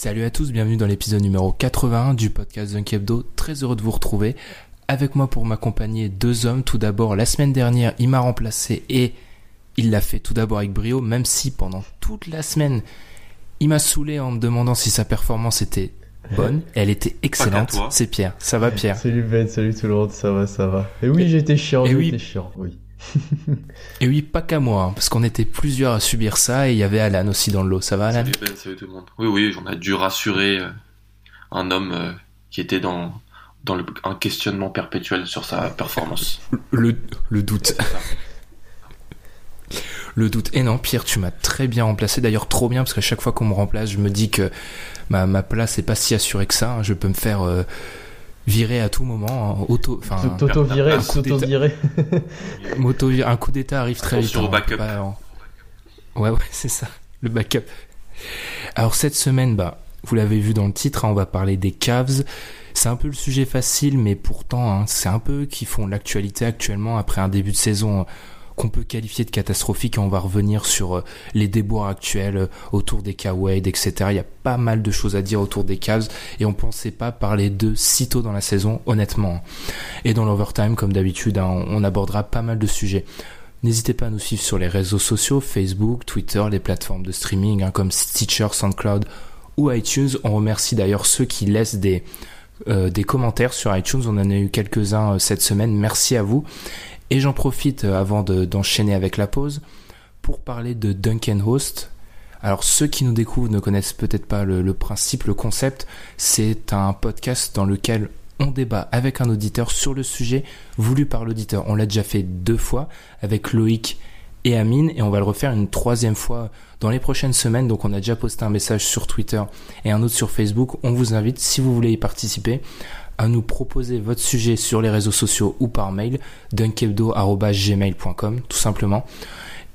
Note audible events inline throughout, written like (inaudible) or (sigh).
Salut à tous, bienvenue dans l'épisode numéro 81 du podcast Dunk Hebdo. Très heureux de vous retrouver. Avec moi pour m'accompagner deux hommes. Tout d'abord, la semaine dernière, il m'a remplacé et il l'a fait tout d'abord avec brio, même si pendant toute la semaine, il m'a saoulé en me demandant si sa performance était bonne. (laughs) Elle était excellente. C'est Pierre. Ça va Pierre? Salut Ben, salut tout le monde, ça va, ça va. Et oui, j'étais chiant, et j'étais oui. chiant, oui. Et oui, pas qu'à moi, parce qu'on était plusieurs à subir ça et il y avait Alan aussi dans le lot. Ça va Alan? Salut Ben, salut tout le monde. Oui, oui, j'en ai dû rassurer euh, un homme euh, qui était dans, dans le, un questionnement perpétuel sur sa performance. le, le doute. Le doute. Et non, Pierre, tu m'as très bien remplacé. D'ailleurs, trop bien, parce qu'à chaque fois qu'on me remplace, je me dis que ma, ma place est pas si assurée que ça. hein. Je peux me faire euh, virer à tout moment. hein. Auto, enfin, T'auto-virer, un coup d'état. s'auto-virer. (laughs) m'auto- un coup d'état arrive très vite. Au hein. Backup. pas Ouais, ouais, c'est ça. Le backup. Alors, cette semaine, bah, vous l'avez vu dans le titre, hein, on va parler des Cavs. C'est un peu le sujet facile, mais pourtant, hein, c'est un peu qui font l'actualité actuellement après un début de saison qu'on peut qualifier de catastrophique. On va revenir sur euh, les déboires actuels euh, autour des K-Wade, etc. Il y a pas mal de choses à dire autour des Cavs et on pensait pas parler d'eux si tôt dans la saison, honnêtement. Et dans l'overtime, comme d'habitude, hein, on abordera pas mal de sujets. N'hésitez pas à nous suivre sur les réseaux sociaux, Facebook, Twitter, les plateformes de streaming hein, comme Stitcher, SoundCloud ou iTunes. On remercie d'ailleurs ceux qui laissent des, euh, commentaires sur iTunes. On en a eu quelques-uns cette semaine. Merci à vous. Et j'en profite euh, avant de- d'enchaîner avec la pause pour parler de Duncan Host. Alors ceux qui nous découvrent ne connaissent peut-être pas le, le principe, le concept. C'est un podcast dans lequel on débat avec un auditeur sur le sujet voulu par l'auditeur. On l'a déjà fait deux fois avec Loïc et Amine et on va le refaire une troisième fois dans les prochaines semaines. Donc on a déjà posté un message sur Twitter et un autre sur Facebook. On vous invite, si vous voulez y participer, à nous proposer votre sujet sur les réseaux sociaux ou par mail, dunkebdo.gmail.com tout simplement.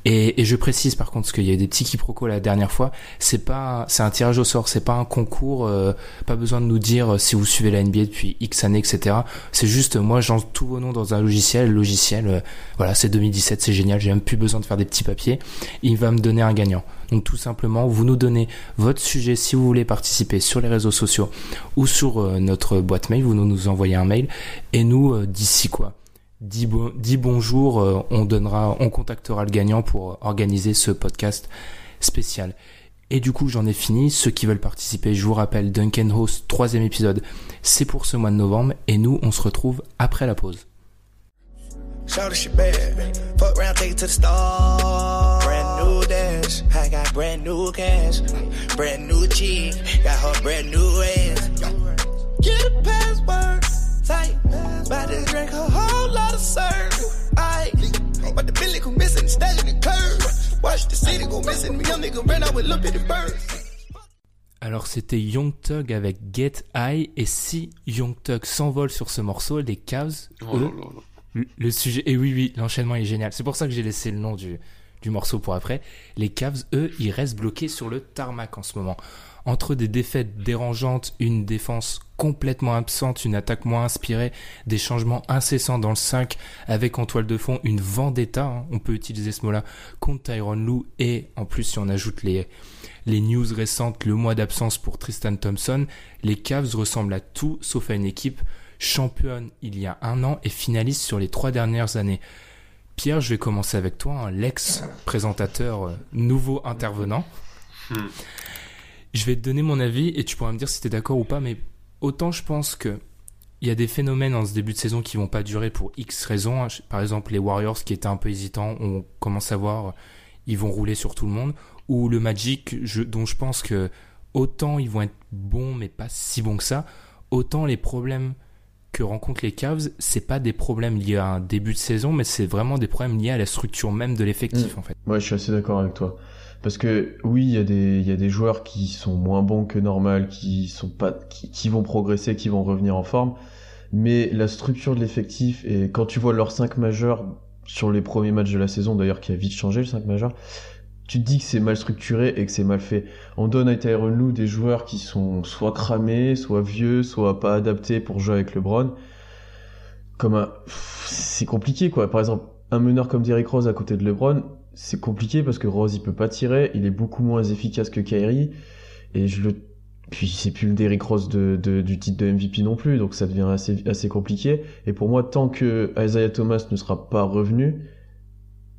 Et, et je précise par contre, parce qu'il y a eu des petits quiproquos la dernière fois, c'est pas, c'est un tirage au sort, c'est pas un concours, euh, pas besoin de nous dire euh, si vous suivez la NBA depuis X années, etc. C'est juste, moi, j'entre tous vos noms dans un logiciel, logiciel, euh, voilà, c'est 2017, c'est génial, j'ai même plus besoin de faire des petits papiers, il va me donner un gagnant. Donc tout simplement, vous nous donnez votre sujet si vous voulez participer sur les réseaux sociaux ou sur euh, notre boîte mail, vous nous, nous envoyez un mail, et nous, euh, d'ici quoi Dis, bon, dis bonjour, euh, on donnera, on contactera le gagnant pour organiser ce podcast spécial. Et du coup, j'en ai fini. Ceux qui veulent participer, je vous rappelle, Duncan Host, troisième épisode, c'est pour ce mois de novembre. Et nous, on se retrouve après la pause. Round, take it to the. Brand new dash. I got brand new cash. Brand new. Got her brand new ass. Get a password. About to drink a whole lot of syrup. Aye. But the Billy go missing, staying the curve. Watch the city go missing. Me young nigga ran out with little bitty birds. Alors, c'était Young Thug avec Get High. Et si Young Thug s'envole sur ce morceau, les Cavs, Oh eux, Le sujet, et oui, oui, l'enchaînement est génial. C'est pour ça que j'ai laissé le nom du, du morceau pour après. Les Cavs, eux, ils restent bloqués sur le tarmac en ce moment. Entre des défaites dérangeantes, une défense complètement absente, une attaque moins inspirée, des changements incessants dans le 5, avec en toile de fond une vendetta, hein, on peut utiliser ce mot-là, contre Tyron Lou, et en plus si on ajoute les, les news récentes, le mois d'absence pour Tristan Thompson, les Cavs ressemblent à tout sauf à une équipe championne il y a un an et finaliste sur les trois dernières années. Pierre, je vais commencer avec toi, hein, l'ex-présentateur euh, nouveau intervenant. Hmm. Je vais te donner mon avis et tu pourras me dire si tu es d'accord ou pas, mais autant je pense que il y a des phénomènes en ce début de saison qui vont pas durer pour X raisons. hein. Par exemple, les Warriors qui étaient un peu hésitants, on commence à voir, ils vont rouler sur tout le monde. Ou le Magic, je- dont je pense que autant ils vont être bons, mais pas si bons que ça, autant les problèmes que rencontrent les Cavs, c'est pas des problèmes liés à un début de saison, mais c'est vraiment des problèmes liés à la structure même de l'effectif, Mm. en fait. Ouais, je suis assez d'accord avec toi. Parce que oui, il y a des y a des joueurs qui sont moins bons que normal, qui sont pas qui, qui vont progresser, qui vont revenir en forme, mais la structure de l'effectif et quand tu vois leurs 5 majeurs sur les premiers matchs de la saison d'ailleurs qui a vite changé le 5 majeur, tu te dis que c'est mal structuré et que c'est mal fait. On donne à Tyron Lue des joueurs qui sont soit cramés, soit vieux, soit pas adaptés pour jouer avec LeBron. Comme un c'est compliqué quoi. Par exemple, un meneur comme Derrick Rose à côté de LeBron, c'est compliqué parce que Rose il peut pas tirer, il est beaucoup moins efficace que Kyrie et je le puis c'est plus le Derrick Rose de, du titre de MVP non plus donc ça devient assez assez compliqué. Et pour moi tant que Isaiah Thomas ne sera pas revenu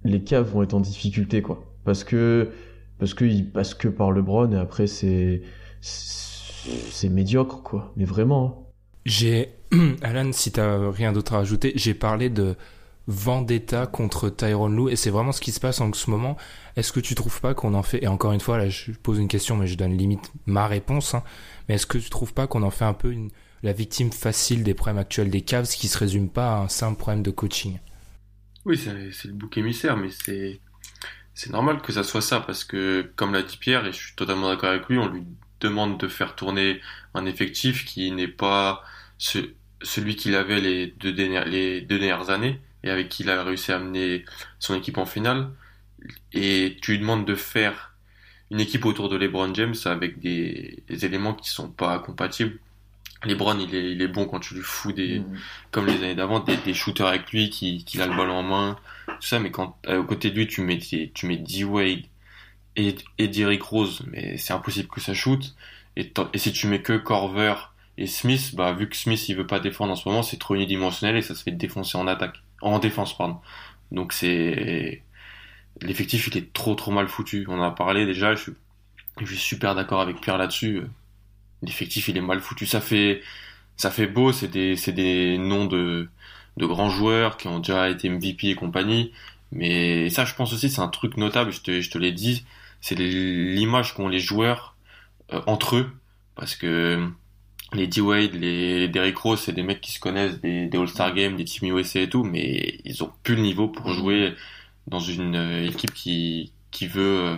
les Cavs vont être en difficulté quoi. Parce que parce que ils passent que par LeBron et après c'est c'est c'est médiocre quoi. Mais vraiment hein. J'ai, (clears throat) Alan, si t'as rien d'autre à ajouter, j'ai parlé de vendetta contre Tyron Lue et c'est vraiment ce qui se passe en ce moment. Est-ce que tu trouves pas qu'on en fait, et encore une fois, là, je pose une question, mais je donne limite ma réponse, hein, mais est-ce que tu trouves pas qu'on en fait un peu la victime facile des problèmes actuels des Cavs qui se résume pas à un simple problème de coaching? Oui, c'est le bouc émissaire, mais c'est normal que ça soit ça parce que, comme l'a dit Pierre, et je suis totalement d'accord avec lui, on lui demande de faire tourner un effectif qui n'est pas ce- celui qu'il avait les les deux dernières années et avec qui il a réussi à amener son équipe en finale. Et tu lui demandes de faire une équipe autour de LeBron James avec des, des éléments qui sont pas compatibles. LeBron, il est, il est bon quand tu lui fous des, comme les années d'avant, des, des shooters avec lui qui, qui a le ballon en main, tout ça, mais quand euh, aux côtés de lui tu mets tu mets D-Wade et, et Derrick Rose, mais c'est impossible que ça shoot. Et si tu mets que Corver et Smith, bah vu que Smith il veut pas défendre en ce moment, c'est trop unidimensionnel et ça se fait défoncer en attaque, en défense pardon. Donc c'est l'effectif il est trop trop mal foutu. On en a parlé déjà, je suis, je suis super d'accord avec Pierre là-dessus. L'effectif il est mal foutu. Ça fait ça fait beau, c'est des c'est des noms de de grands joueurs qui ont déjà été MVP et compagnie. Mais ça, je pense aussi, c'est un truc notable, je te, je te l'ai dit, c'est l'image qu'ont les joueurs euh, entre eux. Parce que les D-Wade, les Derrick Rose, c'est des mecs qui se connaissent des, des All-Star Games, des Team USA et tout, mais ils ont plus le niveau pour jouer dans une euh, équipe qui, qui veut euh,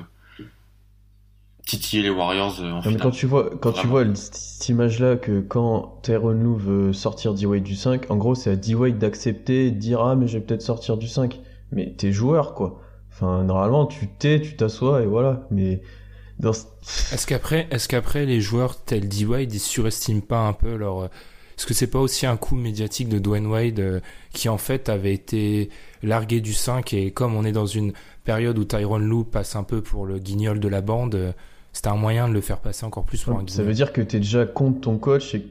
titiller les Warriors euh, en finale. quand tu vois, quand tu vois cette image-là que quand Tyron Lue veut sortir D-Wade du 5, en gros, c'est à D-Wade d'accepter, de dire, ah, mais je vais peut-être sortir du 5. Mais t'es joueur, quoi. Enfin, normalement, tu t'es, tu t'assois et voilà. Mais dans Est-ce qu'après, est-ce qu'après les joueurs tels D-Wade, ils surestiment pas un peu leur, est-ce que c'est pas aussi un coup médiatique de Dwayne Wade euh, qui en fait avait été largué du 5 et comme on est dans une période où Tyron Lue passe un peu pour le guignol de la bande, euh, c'était un moyen de le faire passer encore plus pour un ça guignol. veut dire que t'es déjà contre ton coach et que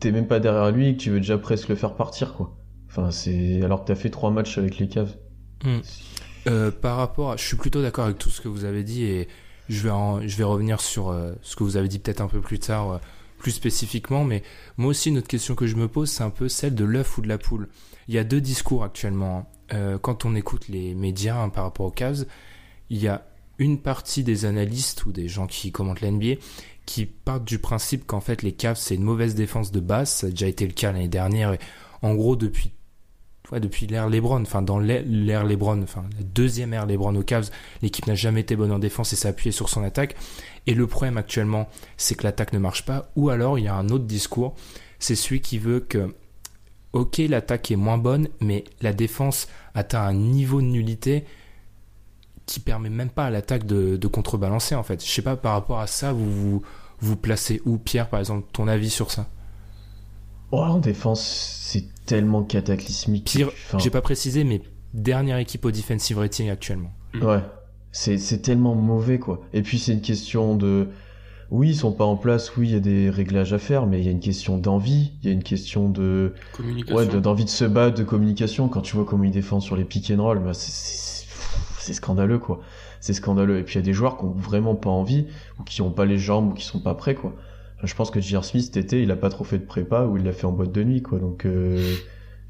t'es même pas derrière lui et que tu veux déjà presque le faire partir, quoi. Enfin, c'est, alors que t'as fait trois matchs avec les Cavs. Hmm. Euh, par rapport à, je suis plutôt d'accord avec tout ce que vous avez dit et je vais revenir sur euh, ce que vous avez dit peut-être un peu plus tard, euh, plus spécifiquement, mais moi aussi une autre question que je me pose, c'est un peu celle de l'œuf ou de la poule. Il y a deux discours actuellement. hein. Euh, quand on écoute les médias hein, par rapport aux Cavs, il y a une partie des analystes ou des gens qui commentent l'NBA qui partent du principe qu'en fait les Cavs c'est une mauvaise défense de base, ça a déjà été le cas l'année dernière et en gros depuis depuis l'ère LeBron, enfin dans l'ère LeBron, enfin la deuxième ère LeBron aux Cavs, l'équipe n'a jamais été bonne en défense et s'est appuyée sur son attaque. Et le problème actuellement, c'est que l'attaque ne marche pas. Ou alors il y a un autre discours, c'est celui qui veut que, ok, l'attaque est moins bonne, mais la défense atteint un niveau de nullité qui permet même pas à l'attaque de, de contrebalancer en fait. Je sais pas par rapport à ça, vous vous, vous placez où, Pierre, par exemple, ton avis sur ça? Oh, En défense, c'est tellement cataclysmique. Pire, j'ai pas précisé, mais dernière équipe au defensive rating actuellement. Ouais, c'est tellement mauvais, quoi. Et puis, c'est une question de oui, ils sont pas en place, oui, il y a des réglages à faire, mais il y a une question d'envie, il y a une question de ouais, d'envie de, se battre, de communication. Quand tu vois comment ils défendent sur les pick and roll, bah c'est scandaleux quoi. C'est scandaleux. Et puis il y a des joueurs qui ont vraiment pas envie ou qui ont pas les jambes ou qui sont pas prêts quoi. Je pense que J.R. Smith cet été, il a pas trop fait de prépa ou il l'a fait en boîte de nuit quoi. Donc euh...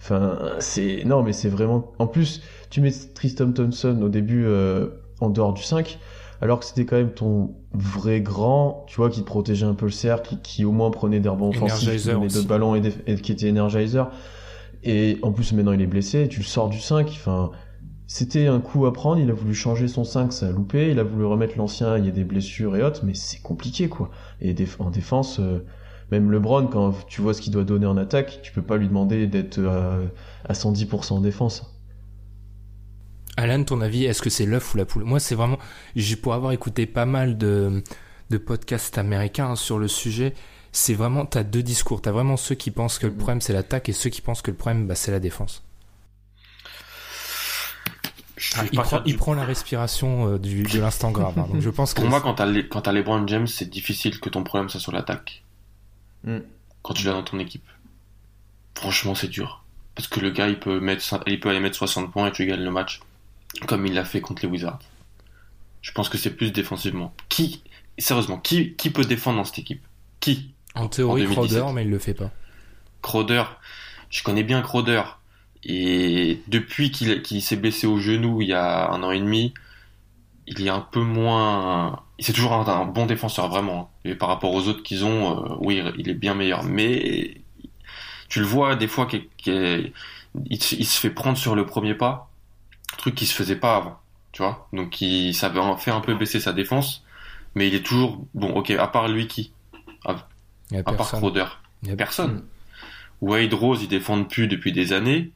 enfin c'est non mais c'est vraiment. En plus, tu mets Tristan Thompson au début euh, en dehors du 5 alors que c'était quand même ton vrai grand, tu vois, qui te protégeait un peu le cercle, qui, au moins prenait des rebonds offensifs, qui donnait d'autres ballons et, qui était energizer. Et en plus, maintenant, il est blessé, tu le sors du 5, enfin, c'était un coup à prendre, il a voulu changer son 5, ça a loupé, il a voulu remettre l'ancien, il y a des blessures et autres, mais c'est compliqué, quoi. Et en défense, euh, même LeBron, quand tu vois ce qu'il doit donner en attaque, tu peux pas lui demander d'être à, à 110% en défense. Alan, ton avis, est-ce que c'est l'œuf ou la poule? Moi, c'est vraiment, pour avoir écouté pas mal de, de podcasts américains sur le sujet, c'est vraiment, t'as deux discours. T'as vraiment ceux qui pensent que le problème c'est l'attaque et ceux qui pensent que le problème bah, c'est la défense. Ah, il, prend, la respiration euh, du, de l'instant grave. Hein. donc je pense que Pour moi, quand t'as, les, quand LeBron James, c'est difficile que ton problème soit sur l'attaque. Mm. Quand tu l'as dans ton équipe. Franchement, c'est dur. Parce que le gars, il peut, mettre, il peut aller mettre 60 points et tu gagnes le match comme il l'a fait contre les Wizards. Je pense que c'est plus défensivement. Qui, sérieusement, qui, qui peut défendre dans cette équipe? Qui? En théorie, Crowder, mais il le fait pas. Crowder, je connais bien Crowder. Et depuis qu'il s'est blessé au genou il y a un an et demi, il est un peu moins. C'est toujours un, bon défenseur, vraiment. Et par rapport aux autres qu'ils ont, euh, oui, il est bien meilleur. Mais tu le vois des fois qu'il il se fait prendre sur le premier pas truc qui se faisait pas avant, tu vois. Donc il, ça fait un peu baisser sa défense, mais il est toujours bon. Ok, à part lui qui, à, part Crowder, personne. Hmm. Wade Rose, ils défendent plus depuis des années.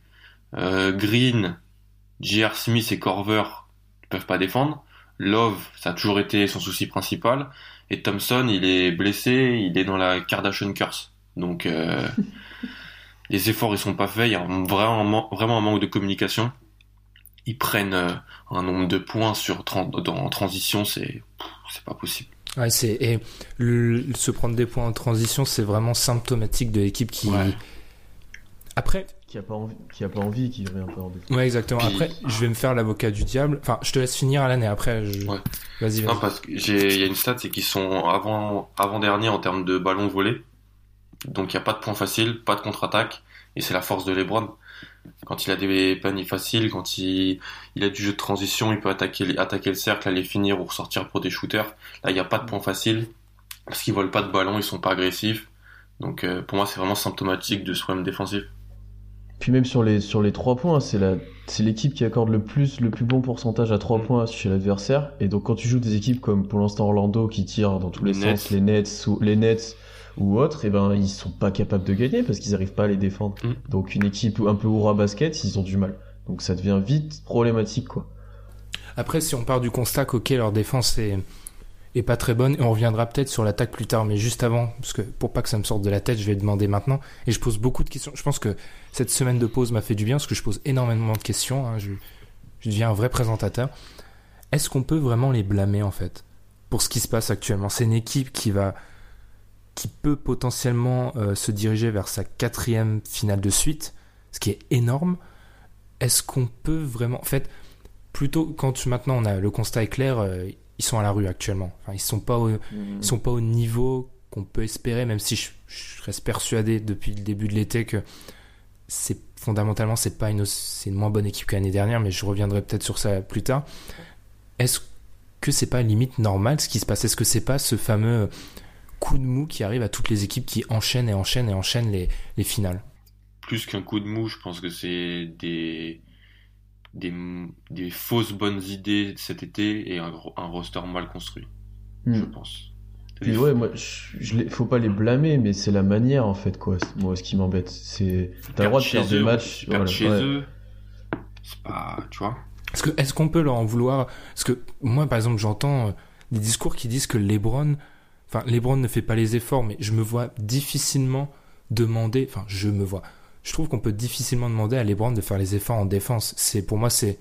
Euh, Green, J.R. Smith et Corver ne peuvent pas défendre. Love, ça a toujours été son souci principal. Et Thompson, il est blessé, il est dans la Kardashian curse. Donc euh, (laughs) les efforts ils sont pas faits, il y a vraiment, vraiment un manque de communication ils prennent euh, un nombre de points sur en transition, c'est c'est pas possible. Ouais, c'est et se prendre des points en transition, c'est vraiment symptomatique de l'équipe qui après qui a pas envie, qui a pas envie, qui un peu en Ouais, exactement. Après, je vais me faire l'avocat du diable. Enfin, je te laisse finir à l'année. Après, je... vas-y, vas-y. Non, parce que j'ai, il y a une stat, c'est qu'ils sont avant, avant dernier en termes de ballons volés. Donc, il y a pas de points faciles, pas de contre-attaque, et c'est la force de LeBron quand il a des paniers faciles, quand il, il a du jeu de transition, il peut attaquer, attaquer le cercle, aller finir ou ressortir pour des shooters. Là, il n'y a pas de point facile parce qu'ils volent pas de ballon, ils sont pas agressifs. Donc euh, pour moi, c'est vraiment symptomatique de ce problème défensif. Puis même sur les sur les trois points, c'est la c'est l'équipe qui accorde le plus le plus bon pourcentage à trois mm. points chez l'adversaire. Et donc quand tu joues des équipes comme pour l'instant Orlando qui tirent dans tous les, sens, les Nets ou les Nets ou autres, et eh ben ils sont pas capables de gagner parce qu'ils arrivent pas à les défendre. Mm. Donc une équipe un peu oura basket, ils ont du mal. Donc ça devient vite problématique quoi. Après si on part du constat qu'ok leur défense est est pas très bonne et on reviendra peut-être sur l'attaque plus tard mais juste avant parce que pour pas que ça me sorte de la tête je vais demander maintenant et je pose beaucoup de questions je pense que cette semaine de pause m'a fait du bien parce que je pose énormément de questions hein. je, deviens un vrai présentateur est-ce qu'on peut vraiment les blâmer en fait pour ce qui se passe actuellement? C'est une équipe qui va qui peut potentiellement euh, se diriger vers sa quatrième finale de suite, ce qui est énorme. Est-ce qu'on peut vraiment, en fait, plutôt quand maintenant on a le constat est clair, euh, ils sont à la rue actuellement. Enfin, ils sont pas au, mmh. ils sont pas au niveau qu'on peut espérer, même si je, reste persuadé depuis le début de l'été que c'est fondamentalement c'est pas une c'est une moins bonne équipe que l'année dernière, mais je reviendrai peut-être sur ça plus tard. Est-ce que c'est pas limite normal ce qui se passe? Est-ce que c'est pas ce fameux coup de mou qui arrive à toutes les équipes qui enchaînent et enchaînent et enchaînent les, les finales? Plus qu'un coup de mou, je pense que c'est des, des, des, fausses bonnes idées cet été et un, un roster mal construit, hmm. je pense. Puis ouais, moi, je, faut pas les blâmer, mais c'est la manière en fait, quoi. Moi, ce qui m'embête, c'est t'as le droit de faire des matchs. chez eux, c'est pas, tu vois. Est-ce que est-ce qu'on peut leur en vouloir? Parce que moi, par exemple, j'entends euh, des discours qui disent que LeBron Enfin, LeBron ne fait pas les efforts, mais je me vois difficilement demander. Enfin, je me vois. Je trouve qu'on peut difficilement demander à LeBron de faire les efforts en défense. C'est pour moi, c'est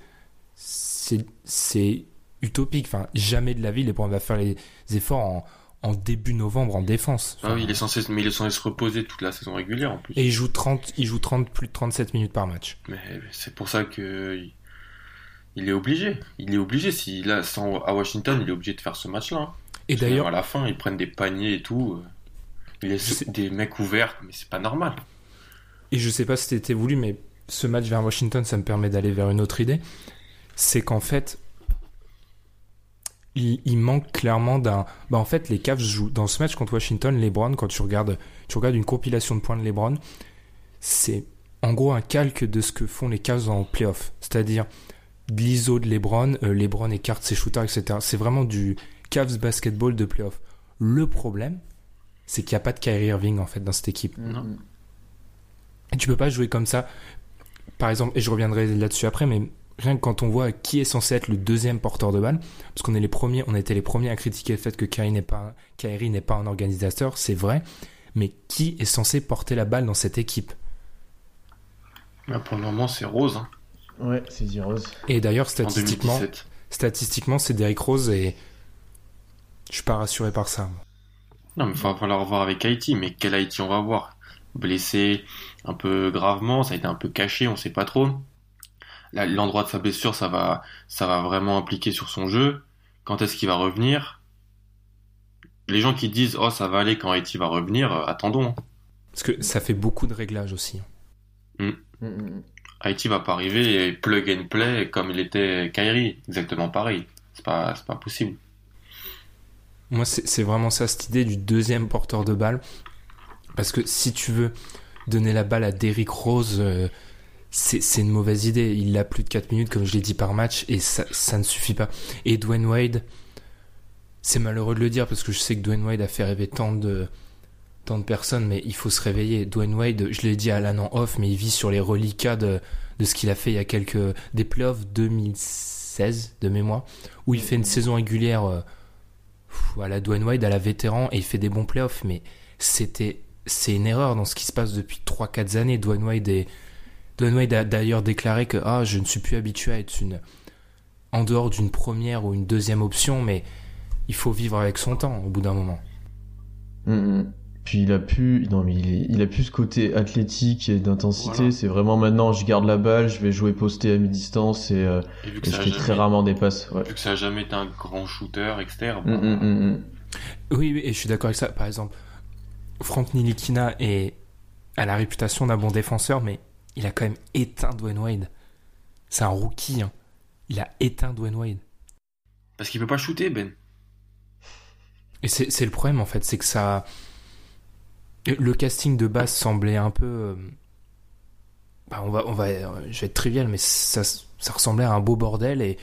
c'est utopique. Enfin, jamais de la vie LeBron va faire les efforts en, en début novembre en défense. Ah oui, il est censé, mais il est censé se reposer toute la saison régulière en plus. Et il joue 30, il joue 30, plus de 37 minutes par match. Mais c'est pour ça que il est obligé. Il est obligé. S'il a sans à Washington, il est obligé de faire ce match-là. hein. Et d'ailleurs, à la fin, ils prennent des paniers et tout. Il laisse des mecs ouverts, mais c'est pas normal. Et je sais pas si c'était voulu, mais ce match vers Washington, ça me permet d'aller vers une autre idée. C'est qu'en fait, il, manque clairement d'un. Bah en fait, les Cavs jouent dans ce match contre Washington, LeBron. Quand tu regardes, tu regardes une compilation de points de LeBron, c'est en gros un calque de ce que font les Cavs en playoff. C'est-à-dire de l'ISO de LeBron, euh, LeBron écarte ses shooters, etc. C'est vraiment du Cavs basketball de playoff. Le problème, c'est qu'il n'y a pas de Kyrie Irving en fait dans cette équipe. Non. Et tu peux pas jouer comme ça. Par exemple, et je reviendrai là-dessus après, mais rien que quand on voit qui est censé être le deuxième porteur de balle, parce qu'on est les premiers, on était les premiers à critiquer le fait que Kyrie n'est pas, Kyrie n'est pas un organisateur, c'est vrai. Mais qui est censé porter la balle dans cette équipe? Mais pour le moment, c'est Rose. hein, Ouais, c'est Rose. Et d'ailleurs, en statistiquement, 2017. statistiquement, c'est Derrick Rose et je suis pas rassuré par ça. Non, mais il va falloir voir avec Haïti. Mais quel Haïti on va voir? Blessé un peu gravement, ça a été un peu caché, on sait pas trop. L'endroit de sa blessure, ça va, ça va vraiment impliquer sur son jeu. Quand est-ce qu'il va revenir? Les gens qui disent oh ça va aller quand Haïti va revenir, euh, attendons. Parce que ça fait beaucoup de réglages aussi. Mm, mm. Haïti va pas arriver et plug and play comme il était Kyrie, exactement pareil. C'est pas, c'est pas possible. Moi, c'est c'est vraiment ça, cette idée du deuxième porteur de balle. Parce que si tu veux donner la balle à Derrick Rose, euh, c'est une mauvaise idée. Il a plus de 4 minutes, comme je l'ai dit, par match, et ça, ne suffit pas. Et Dwayne Wade, c'est malheureux de le dire, parce que je sais que Dwayne Wade a fait rêver tant de, tant de personnes, mais il faut se réveiller. Dwayne Wade, je l'ai dit à l'an en off, mais il vit sur les reliquats de, ce qu'il a fait il y a quelques... des playoffs 2016, de mémoire, où il fait une saison régulière... euh, à la Dwayne Wade, à la vétéran, et il fait des bons playoffs, mais c'était, c'est une erreur dans ce qui se passe depuis 3-4 années. Dwayne Wade, est, Dwayne Wade a d'ailleurs déclaré que ah, je ne suis plus habitué à être une, en dehors d'une première ou une deuxième option, mais il faut vivre avec son temps au bout d'un moment. Mm, mm. Puis il a pu, non mais il, est- il a plus ce côté athlétique et d'intensité. Voilà. C'est vraiment maintenant, je garde la balle, je vais jouer posté à mi-distance et, euh, Et vu que et je ça fais très rarement des passes. Ouais. vu que ça a jamais été un grand shooter externe, Mm. Oui, oui, et je suis d'accord avec ça. Par exemple, Frank Nilikina est, a la réputation d'un bon défenseur, mais il a quand même éteint Dwayne Wade. C'est un rookie. hein. Il a éteint Dwayne Wade. parce qu'il peut pas shooter, Ben. Et c'est le problème en fait, c'est que ça. Le casting de base semblait un peu. euh, bah, on va, on va, euh, je vais être trivial, mais ça, ça ressemblait à un beau bordel et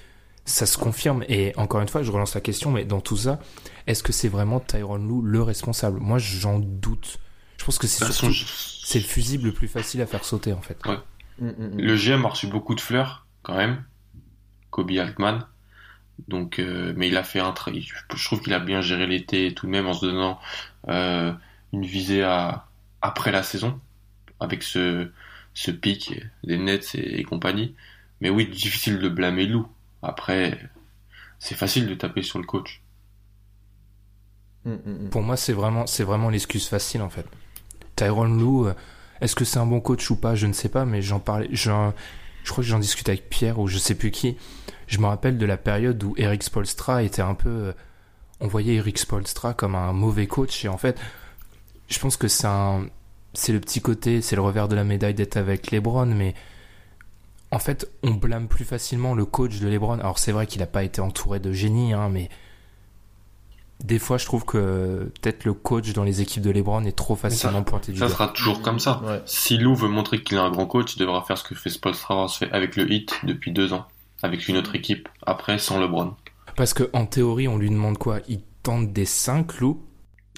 ça se confirme. Et encore une fois, je relance la question, mais dans tout ça, est-ce que c'est vraiment Tyron Lou le responsable? Moi, j'en doute. Je pense que De c'est toute façon, surtout je- c'est le fusible le plus facile à faire sauter en fait. Mm, mm, mm. Le GM a reçu beaucoup de fleurs, quand même. Kobe Altman. Donc, euh, mais il a fait un travail. Je, je trouve qu'il a bien géré l'été tout de même en se donnant euh, une visée à après la saison avec ce ce pic des Nets et, et compagnie. Mais oui, difficile de blâmer Lou. Après, c'est facile de taper sur le coach. Mm, mm, mm. Pour moi, c'est vraiment, c'est vraiment l'excuse facile en fait. Tyron Lou, euh, est-ce que c'est un bon coach ou pas? Je ne sais pas, mais j'en parlais, j'en- je crois que j'en discutais avec Pierre ou je sais plus qui. Je me rappelle de la période où Eric Spolstra était un peu, euh, on voyait Eric Spolstra comme un mauvais coach et en fait, je pense que c'est un, c'est le petit côté, c'est le revers de la médaille d'être avec LeBron, mais en fait, on blâme plus facilement le coach de LeBron. Alors c'est vrai qu'il n'a pas été entouré de génie, hein, mais des fois, je trouve que peut-être le coach dans les équipes de LeBron est trop facilement pointé du Ça doigt. sera toujours comme ça. Ouais. Si Lou veut montrer qu'il est un grand coach, il devra faire ce que fait Spolstra fait avec le Heat depuis deux ans, avec une autre équipe. Après, sans LeBron. Parce que en théorie, on lui demande quoi? Il tente des 5 loups.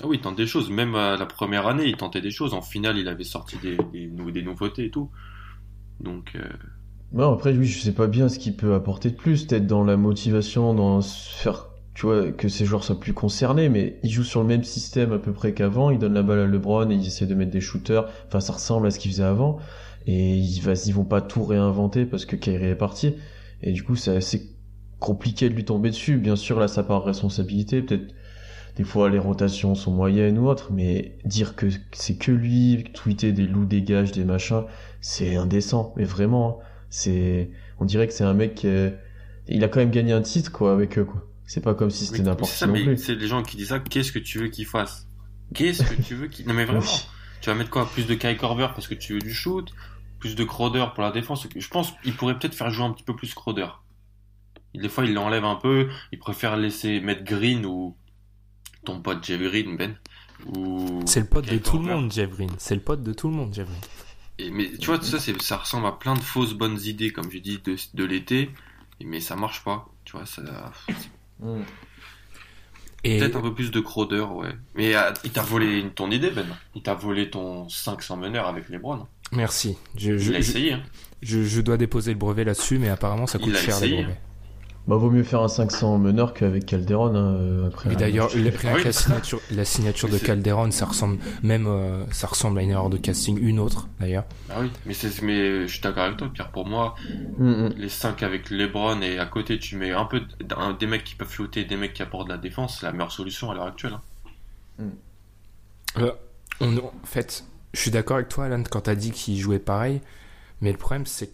Ah oui, il tente des choses. Même à la première année, il tentait des choses. En finale, il avait sorti des, des, nou- des nouveautés et tout. Donc, euh, Non, après, oui, je sais pas bien ce qu'il peut apporter de plus, peut-être dans la motivation, dans faire tu vois, que ces joueurs soient plus concernés, mais ils jouent sur le même système à peu près qu'avant. Ils donnent la balle à LeBron et ils essaient de mettre des shooters. Enfin, ça ressemble à ce qu'ils faisaient avant. Et ils, ils vont pas tout réinventer parce que Kyrie est parti. Et du coup, c'est assez compliqué de lui tomber dessus. Bien sûr, là, ça part responsabilité. Peut-être des fois les rotations sont moyennes ou autres, mais dire que c'est que lui, tweeter des loups dégage, des machins, c'est indécent. Mais vraiment, hein. C'est, on dirait que c'est un mec qui il a quand même gagné un titre, quoi, avec eux, quoi. C'est pas comme si c'était n'importe qui non plus. C'est les gens qui disent ça, qu'est-ce que tu veux qu'il fasse? Qu'est-ce que tu veux qu'il, non mais (laughs) vraiment. Tu vas mettre quoi? Plus de Kai Korver parce que tu veux du shoot? Plus de Crowder pour la défense? Je pense qu'il pourrait peut-être faire jouer un petit peu plus Crowder. Des fois, il l'enlève un peu. Il préfère laisser mettre Green ou ton pote Jeff Green, Ben. Ou... C'est le pote de tout le monde, Jeff Green. C'est le pote de tout le monde, Jeff Green. Et, mais tu vois, tout ça, ça ressemble à plein de fausses bonnes idées, comme je dis, de, de l'été. Mais ça marche pas. Tu vois, ça. Mm. Et... Peut-être un peu plus de Crowder, ouais. Mais euh, il t'a volé ton idée, Ben. Il t'a volé ton 500 meneurs avec les Browns. Merci. Je, il a essayé. Hein. Je, je, dois déposer le brevet là-dessus, mais apparemment ça coûte cher les brevets. Bah, vaut mieux faire un 500 meneur qu'avec Calderon. Hein, euh, après, et d'ailleurs, la, signature, la signature de Calderon, ça ressemble même, euh, ça ressemble à une erreur de casting, une autre d'ailleurs. Ah oui, mais, mais je suis d'accord avec toi, Pierre. Pour moi, mm, mm. les 5 avec LeBron et à côté, tu mets un peu des mecs qui peuvent flotter, des mecs qui apportent de la défense, c'est la meilleure solution à l'heure actuelle. Hein. Mm. Euh, on, en fait, je suis d'accord avec toi, Alan, quand t'as dit qu'ils jouaient pareil, mais le problème, c'est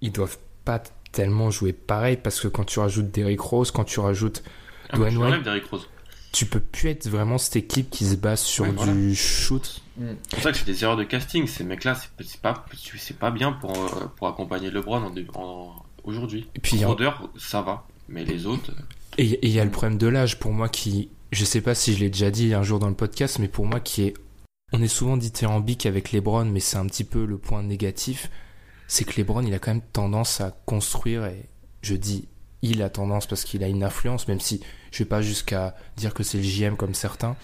qu'ils doivent pas tellement jouer pareil parce que quand tu rajoutes Derrick Rose, quand tu rajoutes ah, Dwayne Wade, tu peux plus être vraiment cette équipe qui se base sur du shoot. Mm. C'est pour ça que c'est des erreurs de casting. Ces mecs-là, c'est pas, c'est pas bien pour, euh, pour accompagner LeBron en, aujourd'hui. Et puis, ça va, mais les autres. Euh, et il y a le problème de l'âge pour moi qui, je sais pas si je l'ai déjà dit un jour dans le podcast, mais pour moi qui est, on est souvent dithyrambique avec LeBron, mais c'est un petit peu le point négatif c'est que LeBron, il a quand même tendance à construire, et je dis il a tendance parce qu'il a une influence, même si je vais pas jusqu'à dire que c'est le JM comme certains,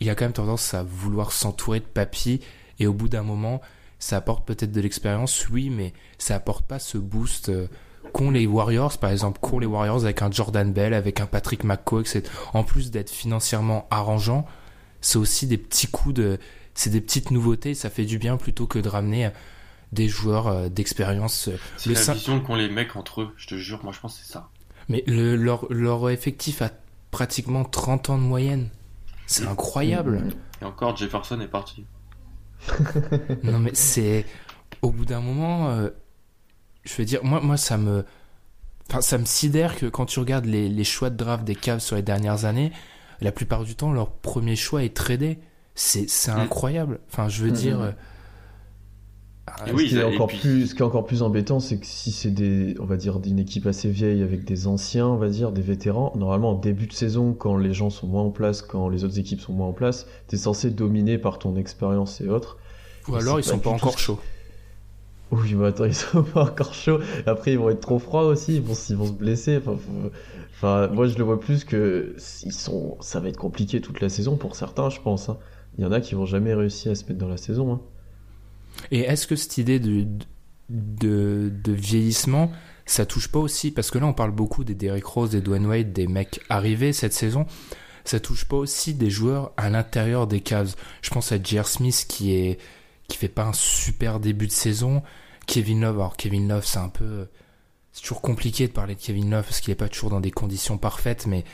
il a quand même tendance à vouloir s'entourer de papier, et au bout d'un moment, ça apporte peut-être de l'expérience, oui, mais ça apporte pas ce boost euh, qu'ont les Warriors, par exemple, qu'ont les Warriors avec un Jordan Bell, avec un Patrick McCoy, etc. En plus d'être financièrement arrangeant, c'est aussi des petits coups de, c'est des petites nouveautés, ça fait du bien plutôt que de ramener des joueurs euh, d'expérience. Euh, c'est la vision qu'ont les mecs entre eux, je te jure, moi je pense que c'est ça. Mais le, leur, leur effectif a pratiquement 30 ans de moyenne. C'est incroyable. Et encore, Jefferson est parti. (laughs) non mais c'est... Au bout d'un moment, euh, je veux dire, moi, moi ça me... Enfin, ça me sidère que quand tu regardes les, les choix de draft des Cavs sur les dernières années, la plupart du temps, leur premier choix est tradé. C'est mm. incroyable. Enfin, je veux mm. dire ah, ce, qui est encore plus, ce qui est encore plus embêtant, c'est que si c'est des, on va dire, d'une équipe assez vieille avec des anciens, on va dire, des vétérans, normalement, en début de saison, quand les gens sont moins en place, quand les autres équipes sont moins en place, t'es censé dominer par ton expérience et autres. Ou alors ils sont pas encore chauds. Oui, mais attends, ils sont (laughs) pas encore chauds. Après, ils vont être trop froids aussi, ils vont, ils vont se blesser. Enfin, enfin, moi, je le vois plus que ils sont, ça va être compliqué toute la saison pour certains, je pense. Hein. Il y en a qui vont jamais réussir à se mettre dans la saison. Hein. Et est-ce que cette idée de, de, vieillissement, ça touche pas aussi Parce que là, on parle beaucoup des Derrick Rose, des Dwayne Wade, des mecs arrivés cette saison. Ça touche pas aussi des joueurs à l'intérieur des cases. Je pense à J.R. Smith qui est qui fait pas un super début de saison. Kevin Love, alors Kevin Love, c'est un peu c'est toujours compliqué de parler de Kevin Love parce qu'il est pas toujours dans des conditions parfaites, mais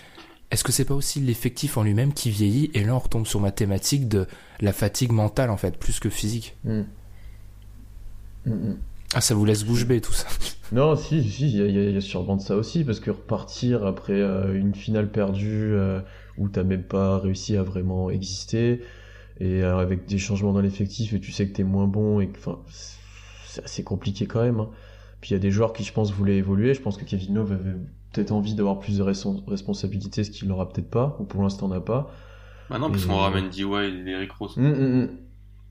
est-ce que c'est pas aussi l'effectif en lui-même qui vieillit? Et là on retombe sur ma thématique de la fatigue mentale en fait, plus que physique. Hmm. Mm, mm. Ah, ça vous laisse bouche bée tout ça (laughs) Non, si, si, il y, a sûrement de ça aussi, parce que repartir après euh, une finale perdue euh, où t'as même pas réussi à vraiment exister, et euh, avec des changements dans l'effectif, et tu sais que t'es moins bon, et enfin, c'est assez compliqué quand même. Hein. Puis il y a des joueurs qui, je pense, voulaient évoluer. Je pense que Kevin Love avait peut-être envie d'avoir plus de responsabilités, ce qu'il n'aura peut-être pas, ou pour l'instant n'a pas. Bah non, parce qu'on ramène D.Y. et Eric Rose. Mm,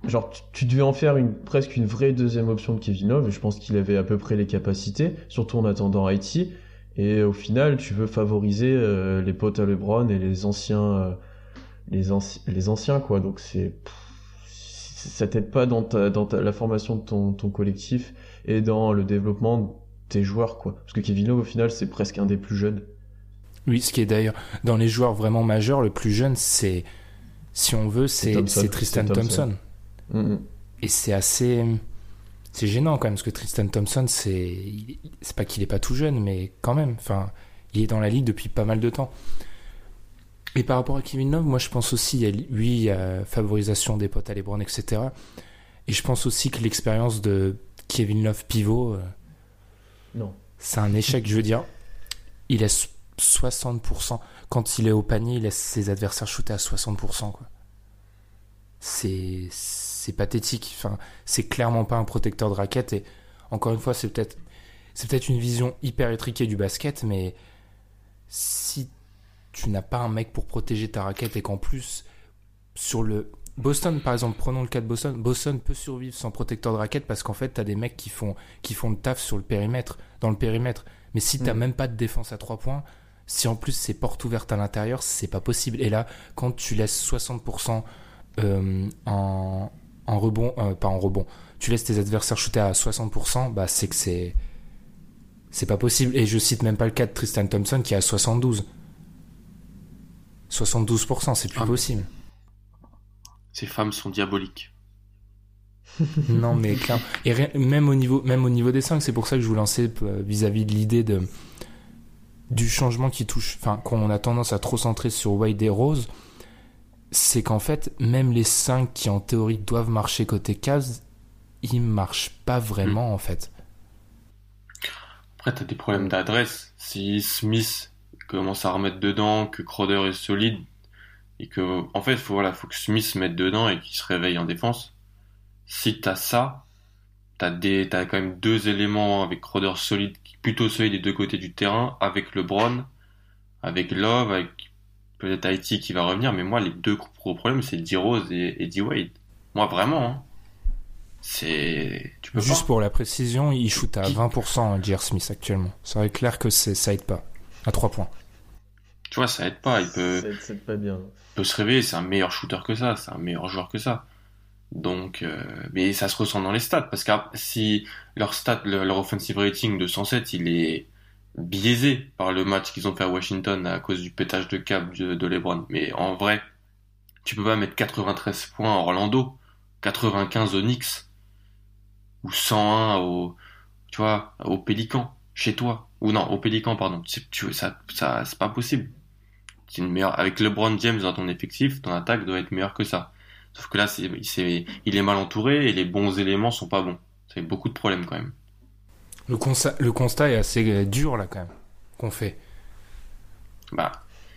genre tu, devais en faire une presque une vraie deuxième option de Kevin Love et je pense qu'il avait à peu près les capacités surtout en attendant Haïti et au final tu veux favoriser euh, les potes à LeBron et les anciens euh, les, les anciens quoi. Donc c'est ça t'aide pas dans ta, dans la formation de ton, ton collectif et dans le développement de tes joueurs quoi. Parce que Kevin Love au final c'est presque un des plus jeunes. Oui, ce qui est d'ailleurs dans les joueurs vraiment majeurs, le plus jeune, c'est si on veut, c'est Tristan. Thompson. Mm, mm. Et c'est assez. C'est gênant quand même, parce que Tristan Thompson, c'est. C'est pas qu'il est pas tout jeune, mais quand même. Enfin, il est dans la ligue depuis pas mal de temps. Et par rapport à Kevin Love, moi je pense aussi, il y a, lui, il y a favorisation des potes à LeBron, etc. Et je pense aussi que l'expérience de Kevin Love pivot, euh, Non. c'est un échec. Je veux dire, il laisse 60%. Quand il est au panier, il laisse ses adversaires shooter à 60%. Quoi. C'est, c'est pathétique. Enfin, c'est clairement pas un protecteur de raquette. Et encore une fois, c'est peut-être, c'est peut-être une vision hyper étriquée du basket, mais si tu n'as pas un mec pour protéger ta raquette et qu'en plus, sur le. Boston, par exemple, prenons le cas de Boston. Boston peut survivre sans protecteur de raquette parce qu'en fait, tu as des mecs qui font, qui font le taf sur le périmètre, dans le périmètre. Mais si t'as Mm. même pas de défense à 3 points, si en plus c'est porte ouverte à l'intérieur, c'est pas possible. Et là, quand tu laisses 60% euh, en, en rebond, euh, pas en rebond, tu laisses tes adversaires shooter à 60%, bah c'est que c'est c'est pas possible. Et je cite même pas le cas de Tristan Thompson qui est à 72. 72%, c'est plus Ah. possible. Ces femmes sont diaboliques. (laughs) non mais clair. Et même au niveau même au niveau des 5, c'est pour ça que je vous lançais euh, vis-à-vis de l'idée de du changement qui touche enfin qu'on a tendance à trop centrer sur Wade et Rose, c'est qu'en fait même les 5 qui en théorie doivent marcher côté Cavs, ils marchent pas vraiment en fait. Après, t'as des problèmes d'adresse. Si Smith commence à remettre dedans, que Crowder est solide, et que, en fait, faut, voilà, faut que Smith mette dedans et qu'il se réveille en défense. Si t'as ça, t'as des, t'as quand même deux éléments avec Crowder solide, plutôt solide des deux côtés du terrain, avec LeBron, avec Love, avec peut-être Haïti qui va revenir, mais moi, les deux gros problèmes, c'est D-Rose et, et D-Wade. Moi, vraiment, hein. C'est, tu peux Juste pas. pour la précision, il shoot à 20% J.R. Smith actuellement. C'est vrai clair que c'est ça aide pas à 3 points. Tu vois, ça aide pas. Il peut, C'est pas bien. peut se réveiller, c'est un meilleur shooter que ça, c'est un meilleur joueur que ça. Donc, euh, mais ça se ressent dans les stats, parce que si leur stat, le- leur offensive rating de 107, il est biaisé par le match qu'ils ont fait à Washington à cause du pétage de câble de, de LeBron. Mais en vrai, tu peux pas mettre 93 points à Orlando, 95 au Knicks, ou 101 au, tu vois, au Pélican, chez toi. Ou non, au Pélican, pardon. Tu, ça, ça, c'est pas possible. C'est une meilleure, avec LeBron James dans ton effectif, ton attaque doit être meilleure que ça. Sauf que là, c'est, il est mal entouré et les bons éléments sont pas bons. C'est beaucoup de problèmes quand même. Le constat, le constat est assez euh, dur là quand même qu'on fait. Bah,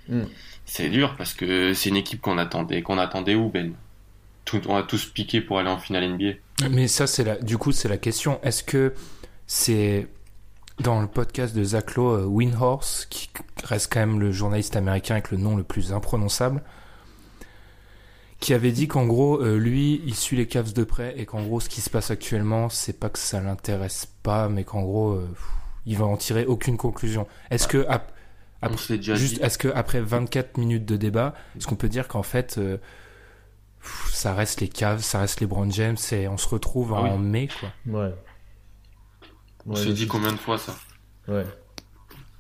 Mm. c'est dur parce que c'est une équipe qu'on attendait, qu'on attendait où, Ben? Tout, on a tous piqué pour aller en finale NBA. Mais ça, c'est la, du coup, c'est la question. Est-ce que c'est dans le podcast de Zach Lowe, euh, Windhorse, qui reste quand même le journaliste américain avec le nom le plus imprononçable, qui avait dit qu'en gros, euh, lui, il suit les Cavs de près et qu'en gros, ce qui se passe actuellement, c'est pas que ça l'intéresse pas, mais qu'en gros, euh, pff, il va en tirer aucune conclusion. Est-ce que ap- ap- juste, est-ce que après 24 minutes de débat, est-ce qu'on peut dire qu'en fait, euh, pff, ça reste les Cavs, ça reste les Brown James et on se retrouve Ah en oui. mai, quoi? Ouais. On s'est dit combien de fois ça? Ouais.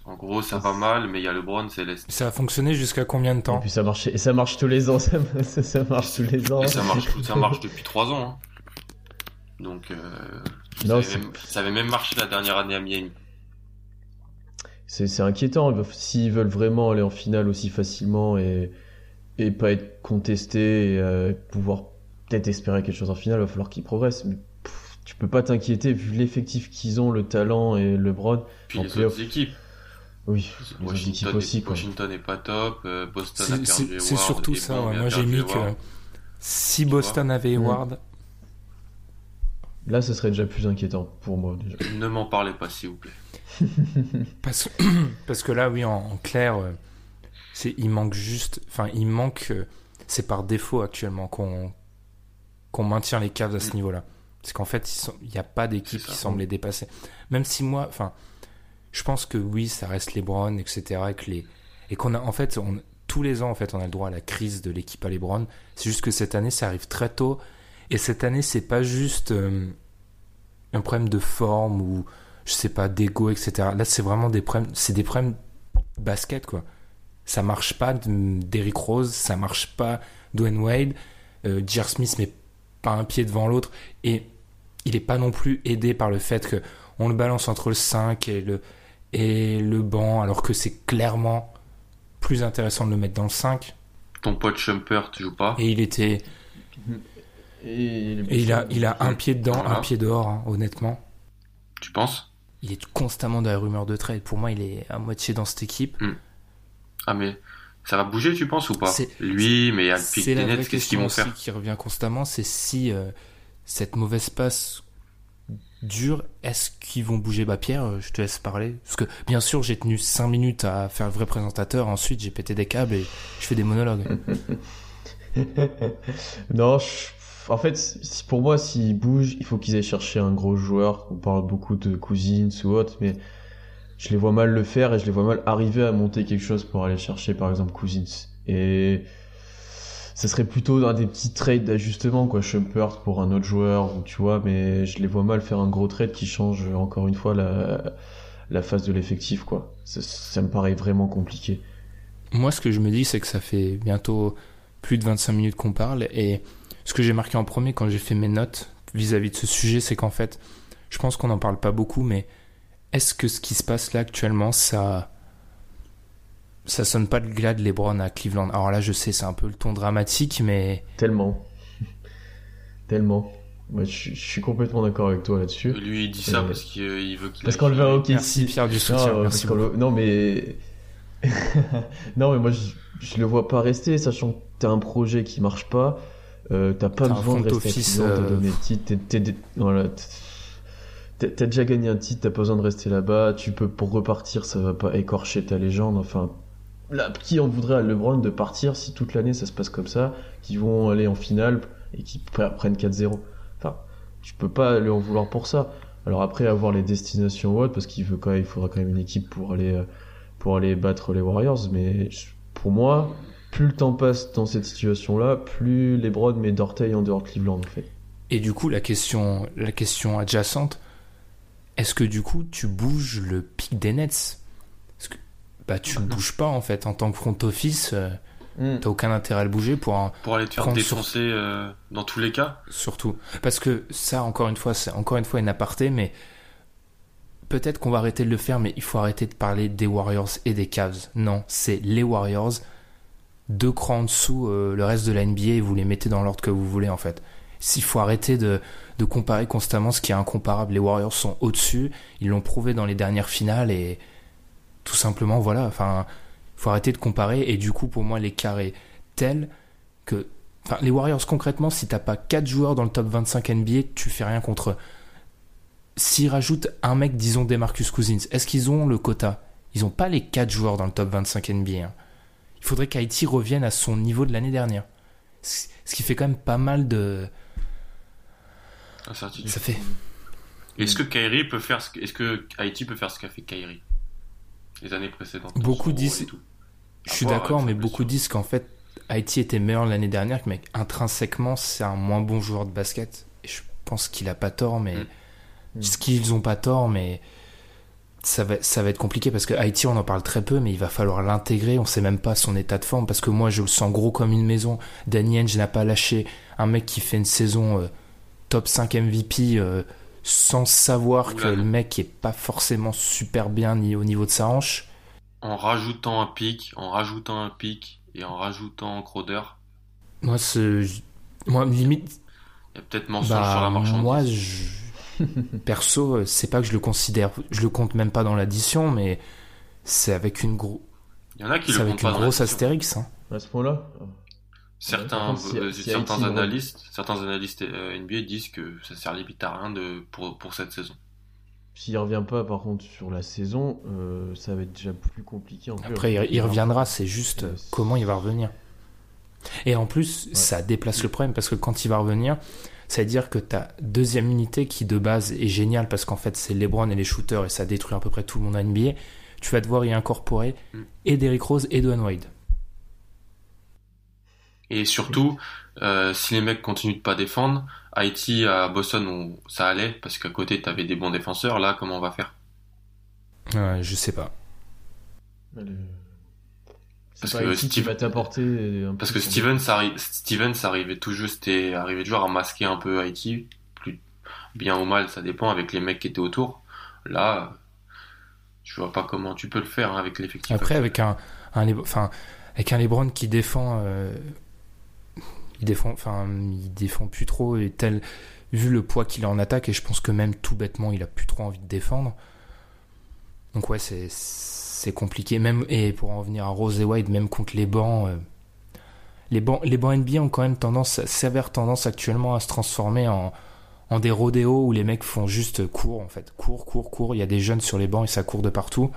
En gros, ça va mal, mais il y a LeBron, c'est l'Est. Ça a fonctionné jusqu'à combien de Et temps puis ça marche, et ça marche tous les ans, (laughs) ça, marche tous les ans. Et ça marche, ça marche depuis trois ans. hein. Donc, euh, ça, avait même, ça avait même marché la dernière année à Miami. C'est inquiétant. Veulent- S'ils veulent vraiment aller en finale aussi facilement et, et pas être contestés et euh, pouvoir peut-être espérer quelque chose en finale, il va falloir qu'ils progressent. Mais pff, tu peux pas t'inquiéter vu l'effectif qu'ils ont, le talent et le LeBron. Puis En les autres équipes. Oui, les Washington, aussi. est, Quoi. Washington est pas top, euh, Boston a C'est- perdu C'est surtout ça. bon, ouais. Moi, j'ai mis que si Tu Boston avait Mm. Hayward, Là, ce serait déjà plus inquiétant pour moi. Déjà. (coughs) Ne m'en parlez pas, s'il vous plaît. (coughs) parce, (coughs) parce que là, oui, en, en clair, euh, c'est il manque juste. Enfin, il manque. euh, c'est par défaut actuellement qu'on qu'on maintient les Cavs à ce Mm. niveau-là. Parce qu'en fait, il n'y a pas d'équipe qui semble les dépasser. Même si moi, enfin, je pense que oui, ça reste LeBron, etc. Et qu'on a en fait, tous les ans, en fait, on a le droit à la crise de l'équipe à LeBron. C'est juste que cette année, ça arrive très tôt. Et cette année, c'est pas juste euh, un problème de forme ou je sais pas d'ego, etc. Là, c'est vraiment des problèmes, c'est des problèmes basket quoi. Ça marche pas Derrick Rose, ça marche pas Dwayne Wade, euh, J.R. Smith met pas un pied devant l'autre et il est pas non plus aidé par le fait que on le balance entre le 5 et le et le banc alors que c'est clairement plus intéressant de le mettre dans le 5. Ton pote Shumpert joue pas? Et il était Et, et il a il a un pied dedans, Voilà. un pied dehors hein, honnêtement. Tu penses? Il est constamment dans la rumeur de trade. Pour moi, il est à moitié dans cette équipe. Ah mais ça va bouger, tu penses ou pas? C'est- Lui, mais il y a le pic C'est des Nets, qu'est-ce qu'ils question vont faire? qui revient constamment, c'est si euh, cette mauvaise passe dure, est-ce qu'ils vont bouger Bah Pierre, euh, je te laisse parler. Parce que bien sûr, j'ai tenu 5 minutes à faire le vrai présentateur, ensuite j'ai pété des câbles et je fais des monologues. (laughs) non, je- en fait, si- pour moi, s'ils bougent, il faut qu'ils aillent chercher un gros joueur. On parle beaucoup de Cousins ou autre, mais je les vois mal le faire et je les vois mal arriver à monter quelque chose pour aller chercher, par exemple, Cousins. Et ça serait plutôt dans des petits trades d'ajustement, quoi, Shumpert pour un autre joueur, ou tu vois, mais je les vois mal faire un gros trade qui change encore une fois la, la phase de l'effectif, quoi. Ça, ça me paraît vraiment compliqué. Moi, ce que je me dis, c'est que ça fait bientôt plus de 25 minutes qu'on parle. Et ce que j'ai marqué en premier quand j'ai fait mes notes vis-à-vis de ce sujet, c'est qu'en fait, je pense qu'on n'en parle pas beaucoup, mais est-ce que ce qui se passe là actuellement, ça. Ça sonne pas le glas de LeBron à Cleveland. Alors là, je sais, c'est un peu le ton dramatique, mais Tellement. Tellement. Moi, je, je suis complètement d'accord avec toi là-dessus. Lui, il dit ça Euh, parce qu'il euh, veut qu'il Parce qu'on le verra au merci Pierre du soutien. Non, merci parce qu'on le- non, mais. (laughs) non, mais moi, je, je le vois pas rester, sachant que t'as un projet qui marche pas. Euh, t'as pas besoin de rester à office, Cleveland, t'as euh, donné voilà, t'as déjà gagné un titre, t'as pas besoin de rester là-bas, tu peux, pour repartir, ça va pas écorcher ta légende, enfin, qui en voudrait à LeBron de partir si toute l'année ça se passe comme ça, qu'ils vont aller en finale et qu'ils pre- prennent 4-0. Enfin, tu peux pas lui en vouloir pour ça. Alors après, avoir les destinations autre, parce qu'il veut quand même, faudra quand même une équipe pour aller, euh, battre les Warriors, mais pour moi, plus le temps passe dans cette situation-là, plus LeBron met d'orteils en dehors de Cleveland, en fait. Et du coup, la question, la question adjacente, est-ce que du coup, tu bouges le pic des Nets? Bah, tu ne bouges pas en fait. En tant que front office. euh, T'as aucun intérêt à le bouger pour un, Pour aller te faire sur- défoncer euh, dans tous les cas. surtout. Parce que ça encore une fois c'est encore une fois une aparté mais peut-être qu'on va arrêter de le faire mais il faut arrêter de parler des Warriors et des Cavs. Non c'est les Warriors. Deux crans en dessous euh, le reste de la NBA et vous les mettez dans l'ordre que vous voulez en fait. S'il faut arrêter de, de comparer constamment ce qui est incomparable les Warriors sont au-dessus. Ils l'ont prouvé dans les dernières finales et tout simplement voilà enfin il faut arrêter de comparer et du coup pour moi l'écart est tel que Enfin, les Warriors, concrètement, si t'as pas 4 joueurs dans le top 25 NBA, tu fais rien contre eux. S'ils rajoutent un mec, disons Demarcus Cousins, est-ce qu'ils ont le quota? Ils ont pas les 4 joueurs dans le top 25 NBA. hein. Il faudrait qu'Haïti revienne à son niveau de l'année dernière. Ce ce qui fait quand même pas mal de. Incertitude. Ça fait. Est-ce que Kyrie peut faire ce. Est-ce que Haïti peut faire ce qu'a fait Kyrie? Les années précédentes Beaucoup disent- Je suis d'accord, avec mais beaucoup disent qu'en fait, Haïti était meilleur l'année dernière, que mec, intrinsèquement, c'est un moins bon joueur de basket. Et je pense qu'il a pas tort, mais. Mm. Ce qu'ils ont pas tort, mais. Ça va, ça va être compliqué parce que Haïti, on en parle très peu, mais il va falloir l'intégrer. On sait même pas son état de forme parce que moi, je le sens gros comme une maison. Danny Ainge n'a pas lâché un mec qui fait une saison euh, top 5 MVP euh, sans savoir que le mec est pas forcément super bien ni au niveau de sa hanche. En rajoutant un pic, en rajoutant un pic et en rajoutant Crowder, Moi, ce... moi limite, il y a peut-être mensonge Bah, sur la marchandise. moi, je... (laughs) perso, euh, c'est pas que je le considère, je le compte même pas dans l'addition, mais c'est avec une gros, Il y en a qui c'est le avec comptent pas une grosse astérix. Hein. À ce point-là? Certains, si- euh, si certains analystes, certains analystes euh, NBA disent que ça sert limite à rien de, pour, pour cette saison. S'il revient pas, par contre, sur la saison, euh, ça va être déjà plus compliqué. En plus. Après, il, il reviendra, c'est juste euh, comment il va revenir. Et en plus, ça déplace le problème parce que quand il va revenir, ça veut dire que ta deuxième unité qui de base est géniale parce qu'en fait c'est LeBron et les shooters et ça détruit à peu près tout le monde à NBA, tu vas devoir y incorporer Mm. et Derrick Rose et Dwayne Wade. Et surtout, euh, si les mecs continuent de pas défendre, Haïti à Boston, on- ça allait parce qu'à côté t'avais des bons défenseurs. Là, comment on va faire? Ouais, je sais pas. Le- Parce pas que Steve- va t'apporter. un Parce que arri- Stevens arrivait tout juste et arrivait toujours à masquer un peu Haïti, plus bien ou mal, ça dépend avec les mecs qui étaient autour. Là, je vois pas comment tu peux le faire hein, avec l'effectif. Après, avec un, enfin, avec un LeBron qui défend, euh, il défend, enfin, il défend plus trop et tel, vu le poids qu'il a en attaque, et je pense que même tout bêtement, il a plus trop envie de défendre. Donc ouais, c'est c'est compliqué. Même et pour en venir à Rose et White, même contre les bancs, euh, les bancs, les bancs NBA ont quand même tendance, sévère tendance actuellement à se transformer en en des rodéos où les mecs font juste cours en fait, cours, cours, cours. Il y a des jeunes sur les bancs et ça court de partout.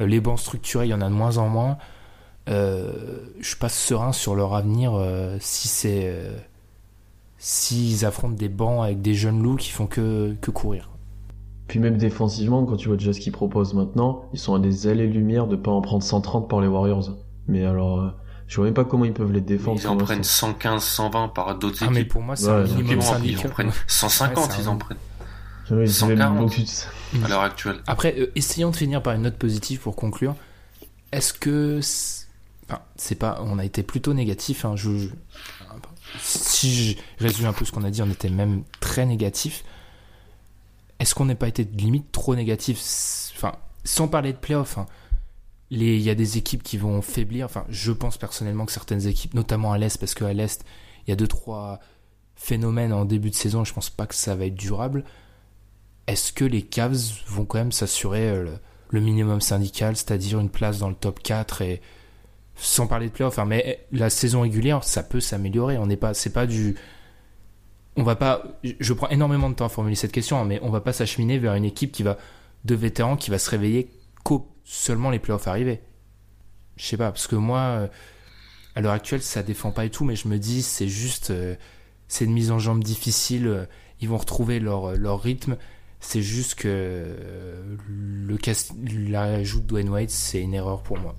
Euh, Les bancs structurés, il y en a de moins en moins. Euh, je suis pas serein sur leur avenir euh, si c'est euh, s'ils affrontent des bancs avec des jeunes loups qui font que, que courir. Puis même défensivement, quand tu vois déjà ce qu'ils proposent maintenant, ils sont à des allées-lumière de pas en prendre 130 par les Warriors. Mais alors, euh, je vois même pas comment ils peuvent les défendre. Ils en prennent l'instant. 115, 120 par d'autres Ah mais équipes. pour moi c'est Ouais, un minimum en- ils en prennent 150, Ouais, c'est ils en prennent Oui, c'est même 140. beaucoup de- à l'heure actuelle. Après, euh, essayons de finir par une note positive pour conclure. Est-ce que, enfin, c'est pas, on a été plutôt négatif. Hein, je, si je résume un peu ce qu'on a dit, on était même très négatif. Est-ce qu'on n'a pas été limite trop négatif? Enfin, sans parler de playoffs, hein, il y a des équipes qui vont faiblir. Enfin, je pense personnellement que certaines équipes, notamment à l'est, parce qu'à l'est, il y a deux trois phénomènes en début de saison. Je pense pas que ça va être durable. Est-ce que les Cavs vont quand même s'assurer euh, le, le minimum syndical, c'est-à-dire une place dans le top 4 et sans parler de playoffs, hein, mais la saison régulière, ça peut s'améliorer. On n'est pas, c'est pas du, on va pas, je prends énormément de temps à formuler cette question, hein, mais on va pas s'acheminer vers une équipe qui va de vétérans qui va se réveiller qu'au seulement les playoffs arrivés. Je sais pas, parce que moi, euh, à l'heure actuelle, ça défend pas et tout, mais je me dis, c'est juste, euh, c'est une mise en jambe difficile. euh, Ils vont retrouver leur, leur rythme. C'est juste que euh, le l'ajout de Dwayne White, c'est une erreur pour moi.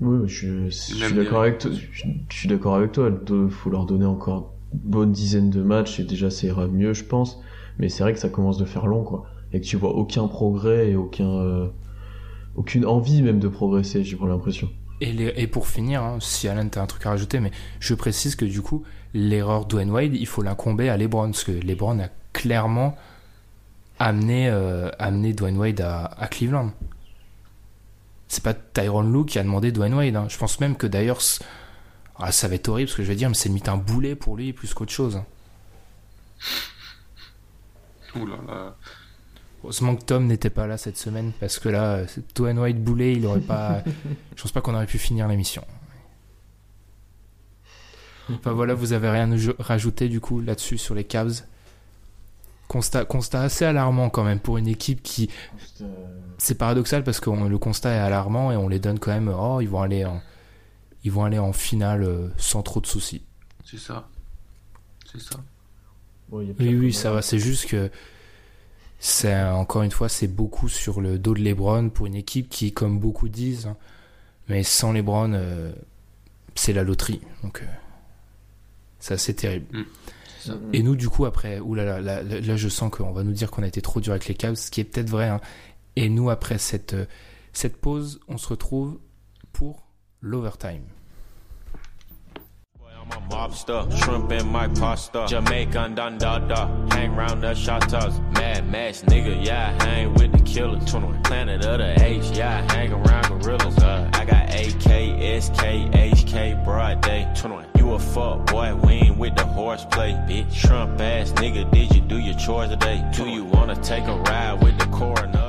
Oui, je, je suis d'accord avec toi. Je, je suis d'accord avec toi. Il faut leur donner encore une bonne dizaine de matchs et déjà ça ira mieux, je pense. Mais c'est vrai que ça commence de faire long, quoi. Et que tu vois aucun progrès et aucun, euh, aucune envie même de progresser, j'ai pas l'impression. Et, les- et pour finir, hein, si Alan t'as un truc à rajouter, mais je précise que du coup, l'erreur Dwayne Wade, il faut l'incomber à LeBron, parce que LeBron a clairement amené, euh, amené Dwayne Wade à, à Cleveland. C'est pas Tyron Lue qui a demandé Dwayne Wade. hein. Je pense même que d'ailleurs, ah, ça va être horrible ce que je vais dire, mais c'est limite un boulet pour lui plus qu'autre chose. Ouh là là. Heureusement que Tom n'était pas là cette semaine, parce que là, euh, Dwayne Wade boulet, il aurait pas. (laughs) je pense pas qu'on aurait pu finir l'émission. Enfin voilà, vous avez rien rajouter du coup là-dessus sur les Cavs. Constat, constat assez alarmant quand même pour une équipe qui. C'est paradoxal parce que on- le constat est alarmant et on les donne quand même. Oh, ils vont aller en, ils vont aller en finale euh, sans trop de soucis. C'est ça. C'est ça. Bon, Oui, oui, ça va. C'est juste que c'est encore une fois, c'est beaucoup sur le dos de LeBron pour une équipe qui, comme beaucoup disent, hein, mais sans LeBron, euh, c'est la loterie. Donc, euh, c'est assez terrible. Ça. Et nous, du coup, après, oulala, là, là, là, je sens qu'on va nous dire qu'on a été trop dur avec les Cavs, ce qui est peut-être vrai. hein. Et nous, après cette, euh, cette pause, on se retrouve pour l'overtime. I'm a mobster, shrimp in my pasta. Jamaican dun da da, hang round the shotters. Mad Max nigga, yeah, hang with the killers. 21. Planet of the Apes, yeah, hang around gorillas. Uh, I got AK, SK, HK, broad day. 21. You a fuck boy, we ain't with the horseplay, bitch. Shrimp ass nigga, did you do your chores today? Do you wanna take a ride with the coroner?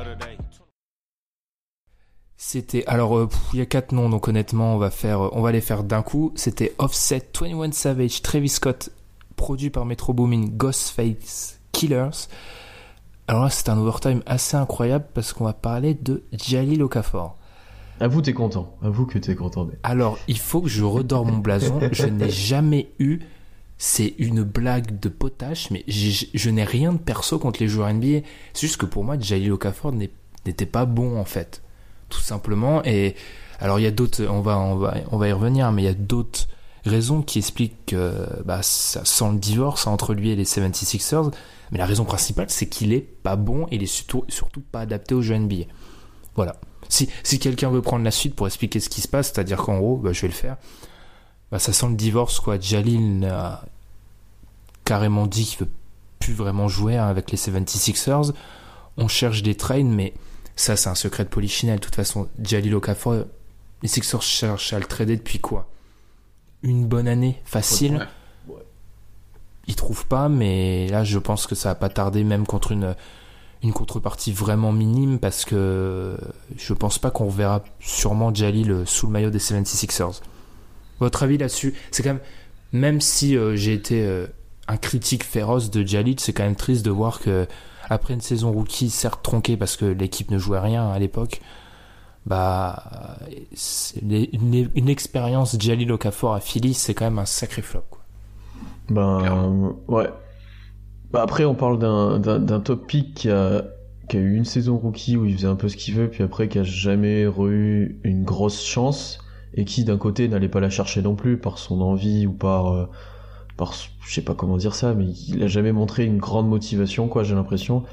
C'était alors euh, il y a quatre noms donc honnêtement on va faire euh, on va les faire d'un coup. C'était Offset, 21 Savage, Travis Scott, produit par Metro Boomin, Ghostface Killers. Alors là c'est un overtime assez incroyable parce qu'on va parler de Jalil Okafor. Avoue, t'es content. Avoue que t'es content. mais- Alors il faut que je redore mon blason. je n'ai jamais eu c'est une blague de potache, mais je n'ai rien de perso contre les joueurs NBA. C'est juste que pour moi, Jalil Okafor n'était pas bon en fait, tout simplement. Et alors il y a d'autres, on va, on va, on va y revenir, mais il y a d'autres raisons qui expliquent que bah, ça sent le divorce entre lui et les 76ers. Mais la raison principale, c'est qu'il est pas bon il est surtout, pas adapté aux jeux NBA. Voilà. Si, si quelqu'un veut prendre la suite pour expliquer ce qui se passe, c'est-à-dire qu'en gros, bah, je vais le faire, bah, ça sent le divorce, quoi. Jalil a carrément dit qu'il veut plus vraiment jouer avec les 76ers. On cherche des trades, mais ça, c'est un secret de polichinelle. De toute façon, Jalil Okafor, les Sixers cherchent à le trader depuis quoi? Une bonne année, facile? Ouais. Ils trouvent pas, mais là, je pense que ça va pas tarder, même contre une, une contrepartie vraiment minime, parce que je pense pas qu'on verra sûrement Jalil sous le maillot des 76ers. Votre avis là-dessus? C'est quand même, même si euh, j'ai été euh, un critique féroce de Jalil, c'est quand même triste de voir que après une saison rookie, certes tronquée parce que l'équipe ne jouait rien à l'époque, bah une, une expérience Jalil Okafor à Philly, c'est quand même un sacré flop. Quoi. Ben, ouais. Bah, après, on parle d'un, top pick qui a, qui a eu une saison rookie où il faisait un peu ce qu'il veut, puis après qui a jamais eu une grosse chance, et qui d'un côté n'allait pas la chercher non plus par son envie ou par, euh, par, je sais pas comment dire ça, mais il a jamais montré une grande motivation, quoi, j'ai l'impression.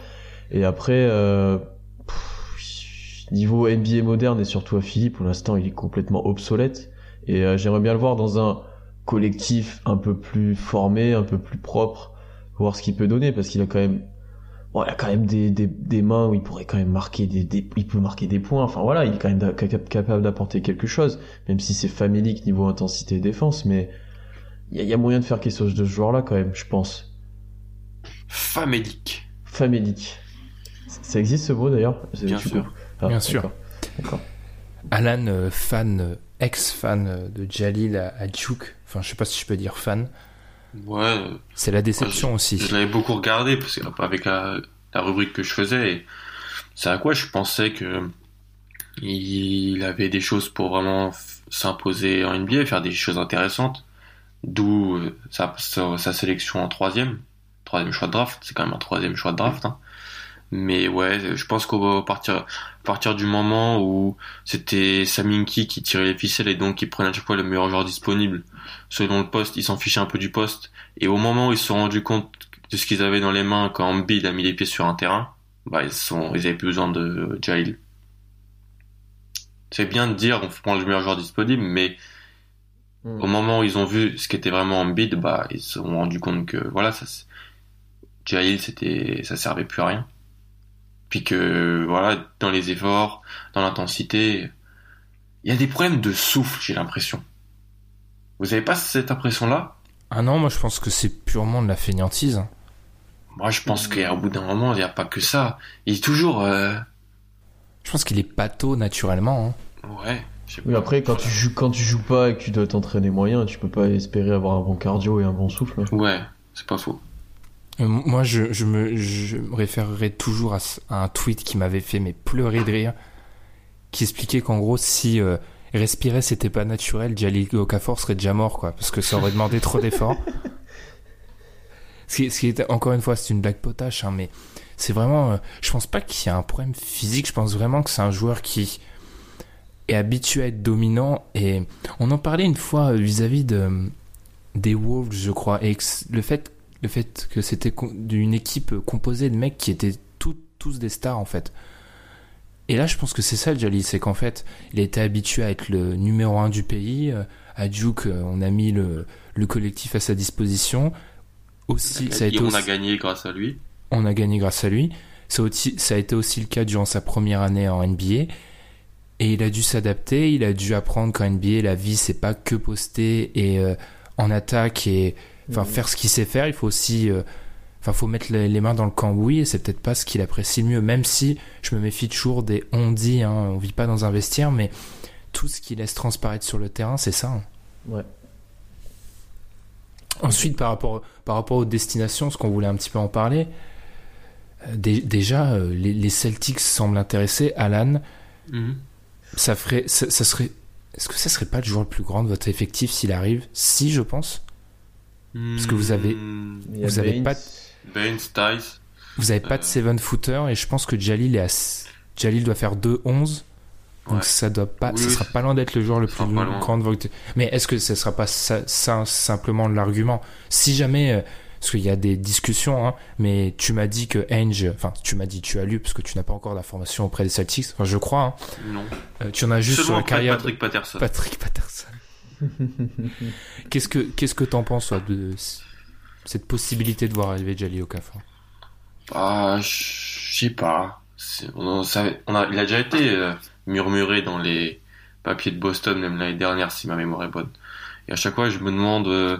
Et après, euh, pff, niveau NBA moderne et surtout à Philly, pour l'instant, il est complètement obsolète. Et euh, j'aimerais bien le voir dans un collectif un peu plus formé, un peu plus propre, voir ce qu'il peut donner, parce qu'il a quand même, bon, il a quand même des, des, des mains où il pourrait quand même marquer des, des, il peut marquer des points. Enfin voilà, il est quand même capable d'apporter quelque chose, même si c'est famélique niveau intensité et défense, mais il y, a- il y a moyen de faire quelque chose de ce joueur-là quand même, je pense. Famélique. Famélique. Ça- Ça existe ce mot d'ailleurs? C'est- Bien sûr. Ah, Bien sûr. d'accord. Alan, euh, fan, euh, ex-fan euh, de Jalil à, à Duke, enfin je sais pas si je peux dire fan, Ouais, c'est la déception aussi. je l'avais beaucoup regardé parce que, avec la, la rubrique que je faisais. C'est à quoi je pensais que il avait des choses pour vraiment s'imposer en NBA, faire des choses intéressantes. D'où euh, sa, sa, sa sélection en troisième, troisième choix de draft. C'est quand même un troisième choix de draft. Hein. Mais ouais, je pense qu'au partir, partir du moment où c'était Saminki qui tirait les ficelles et donc qui prenait à chaque fois le meilleur joueur disponible, selon le poste, ils s'en fichaient un peu du poste. Et au moment où ils se sont rendus compte de ce qu'ils avaient dans les mains quand Embiid a mis les pieds sur un terrain, bah ils sont, ils avaient plus besoin de Jail. C'est bien de dire on prend le meilleur joueur disponible, mais Hmm. au moment où ils ont vu ce qu'était vraiment Embiid, bah ils se sont rendus compte que voilà, ça, c'est- Jail c'était, ça servait plus à rien. Puis que voilà, dans les efforts, dans l'intensité, il y a des problèmes de souffle, j'ai l'impression. Vous avez pas cette impression-là? Ah non, moi je pense que c'est purement de la fainéantise. hein. Moi, je pense qu'au bout d'un moment, il n'y a pas que ça. Il est toujours, euh... Je pense qu'il est pato naturellement. hein. ouais. Oui, pas. après, quand tu joues, quand tu joues pas et que tu dois t'entraîner moyen, tu peux pas espérer avoir un bon cardio et un bon souffle. hein. Ouais, c'est pas faux. Euh, moi je, je, me, je me référerai toujours à, un tweet qui m'avait fait mais pleurer de rire, qui expliquait qu'en gros si euh, respirer c'était pas naturel, Jalil Okafor serait déjà mort quoi, parce que ça aurait demandé trop d'efforts. (laughs) Ce qui, ce qui est, encore une fois, c'est une blague potache, hein, mais c'est vraiment. euh, je pense pas qu'il y a un problème physique. Je pense vraiment que c'est un joueur qui est habitué à être dominant. Et on en parlait une fois euh, vis-à-vis de des Wolves, je crois. Et le fait, le fait que c'était d'une équipe composée de mecs qui étaient tout- tous des stars en fait. Et là, je pense que c'est ça le Jalil, c'est qu'en fait, il était habitué à être le numéro un du pays. euh, À Duke, euh, on a mis le, le collectif à sa disposition. Aussi, ça a été on aussi- a gagné grâce à lui. on a gagné grâce à lui. Ça, aussi- ça a été aussi le cas durant sa première année en NBA. Et il a dû s'adapter, il a dû apprendre qu'en NBA, la vie, c'est pas que poster et euh, en attaque et enfin faire ce qu'il sait faire. Il faut aussi, euh, enfin, faut mettre les, les mains dans le cambouis et c'est peut-être pas ce qu'il apprécie le mieux. Même si je me méfie toujours des on dit, hein, on vit pas dans un vestiaire, mais tout ce qui laisse transparaître sur le terrain, c'est ça. hein. Ouais. Ensuite, par rapport, par rapport aux destinations, ce qu'on voulait un petit peu en parler, euh, dé- déjà, euh, les, les Celtics semblent intéressés. Alan, Mhm. Ça ferait, ça, ça serait, est-ce que ça serait pas le joueur le plus grand de votre effectif s'il arrive? Si, je pense. Parce que vous avez- Hmm, Vous avez Baines. pas-. Vous avez pas de Euh. seven footer et je pense que Jalil est à, Jalil doit faire 2-11. Donc Ouais. ça doit pas, Oui, ça sera pas loin d'être le joueur le ça plus grand de votre. Mais est-ce que ça sera pas ça, ça simplement l'argument? Si jamais euh, parce qu'il y a des discussions, hein, mais tu m'as dit que Ainge, enfin, tu m'as dit, tu as lu, parce que tu n'as pas encore d'informations auprès des Celtics, enfin, je crois, hein. Non. Euh, tu en as juste sur la carrière. Patrick Patterson. Patrick Patterson. (laughs) qu'est-ce que, qu'est-ce que t'en penses, toi, de cette possibilité de voir arriver Jali Okafor? Ah, je sais pas. On, savait- on a, il a déjà été euh, murmuré dans les papiers de Boston, même l'année dernière, si ma mémoire est bonne. Et à chaque fois, je me demande euh,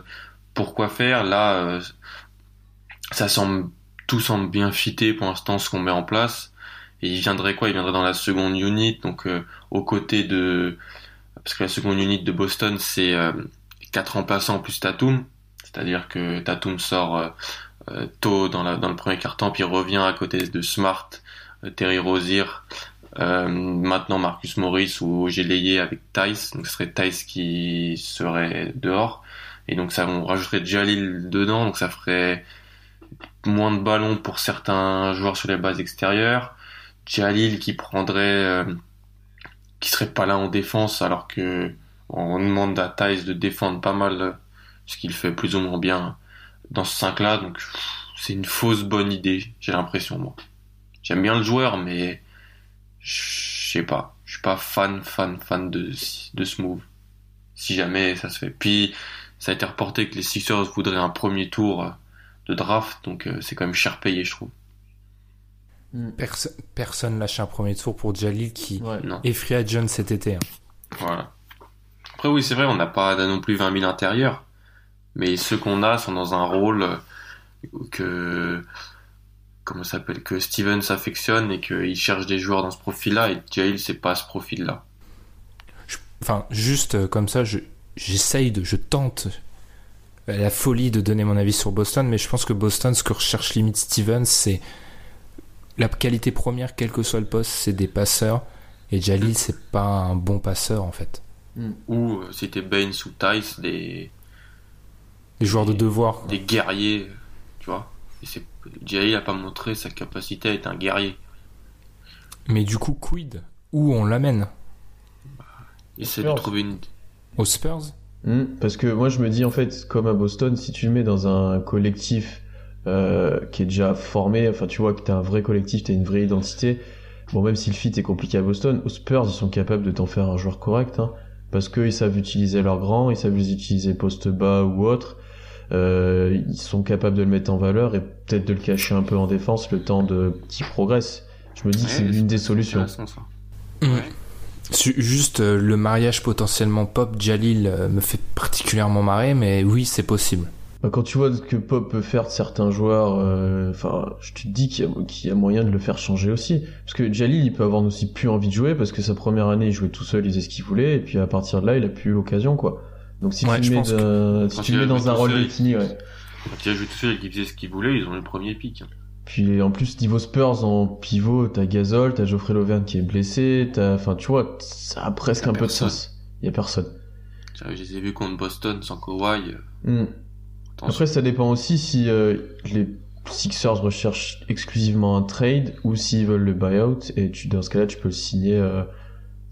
pourquoi faire. Là, euh, ça semble, tout semble bien fité pour l'instant, ce qu'on met en place. Et il viendrait quoi? Il viendrait dans la seconde unit, donc euh, aux côtés de... Parce que la seconde unit de Boston, c'est euh, quatre remplaçants plus Tatum. C'est-à-dire que Tatum sort... euh, euh, tôt dans, la, dans le premier quart-temps, puis revient à côté de Smart, euh, Terry Rozier, euh, maintenant Marcus Morris ou Gélayé avec Tice, donc ce serait Tice qui serait dehors, et donc ça on rajouterait Jalil dedans, donc ça ferait moins de ballons pour certains joueurs sur les bases extérieures, Jalil qui prendrait, euh, qui serait pas là en défense, alors que on demande à Tice de défendre pas mal, ce qu'il fait plus ou moins bien dans ce 5 là donc c'est une fausse bonne idée j'ai l'impression moi. J'aime bien le joueur mais je sais pas. Je suis pas fan fan fan de de ce move. Si jamais ça se fait. Puis ça a été reporté que les Sixers voudraient un premier tour de draft donc euh, c'est quand même cher payé je trouve Perso- Personne lâche un premier tour pour Jalil qui Ouais. est free agent cet été. hein. voilà après oui c'est vrai on n'a pas non plus 20 000 intérieurs mais ceux qu'on a sont dans un rôle euh, que comment s'appelle que Stevens affectionne et qu'il cherche des joueurs dans ce profil-là et Jail c'est pas ce profil-là. Enfin, juste euh, comme ça, je- j'essaye de, je tente la folie de donner mon avis sur Boston, mais je pense que Boston, ce que recherche limite Stevens, c'est la qualité première, quel que soit le poste, c'est des passeurs. Et Jalil, c'est pas un bon passeur en fait. Ou euh, c'était Baines ou Tice des joueurs de devoir. quoi. des guerriers, tu vois. Et c'est Jail a pas montré sa capacité à être un guerrier. Mais du coup, quid? Où on l'amène? Essaie de trouver une Aux Spurs? Hmm, parce que moi je me dis en fait, comme à Boston, si tu le mets dans un collectif euh, qui est déjà formé, enfin tu vois que t'as un vrai collectif, t'as une vraie identité, bon même si le fit est compliqué à Boston, aux Spurs ils sont capables de t'en faire un joueur correct, hein, parce qu'ils savent utiliser leurs grands, ils savent les utiliser poste bas ou autre, euh, ils sont capables de le mettre en valeur et peut-être de le cacher un peu en défense le temps de petit progresse. Je me dis que c'est l'une des solutions. Ouais. Juste euh, le mariage potentiellement pop Jalil euh, me fait particulièrement marrer, mais oui, c'est possible. Bah, Quand tu vois ce que Pop peut faire de certains joueurs, euh, enfin, je te dis qu'il y, a- qu'il y a moyen de le faire changer aussi. Parce que Jalil, il peut avoir aussi plus envie de jouer parce que sa première année, il jouait tout seul, il faisait ce qu'il voulait, et puis à partir de là, il a plus eu l'occasion, quoi. Donc si Ouais, tu le mets, que- dans- si tu mets dans un rôle défini, ouais. Quand il a joué tout seul et qu'il faisait ce qu'il voulait, ils ont eu le premier pic. hein. Puis en plus, niveau Spurs, en pivot, t'as Gasol, t'as Geoffrey Lauvergne qui est blessé, t'as, enfin, tu vois, ça a presque un peu de sens. Il y a personne. Je les ai vus contre Boston sans Kawhi. attention. Après, ça dépend aussi si euh, les Sixers recherchent exclusivement un trade ou s'ils veulent le buyout. Et tu, dans ce cas-là, tu peux le signer. euh,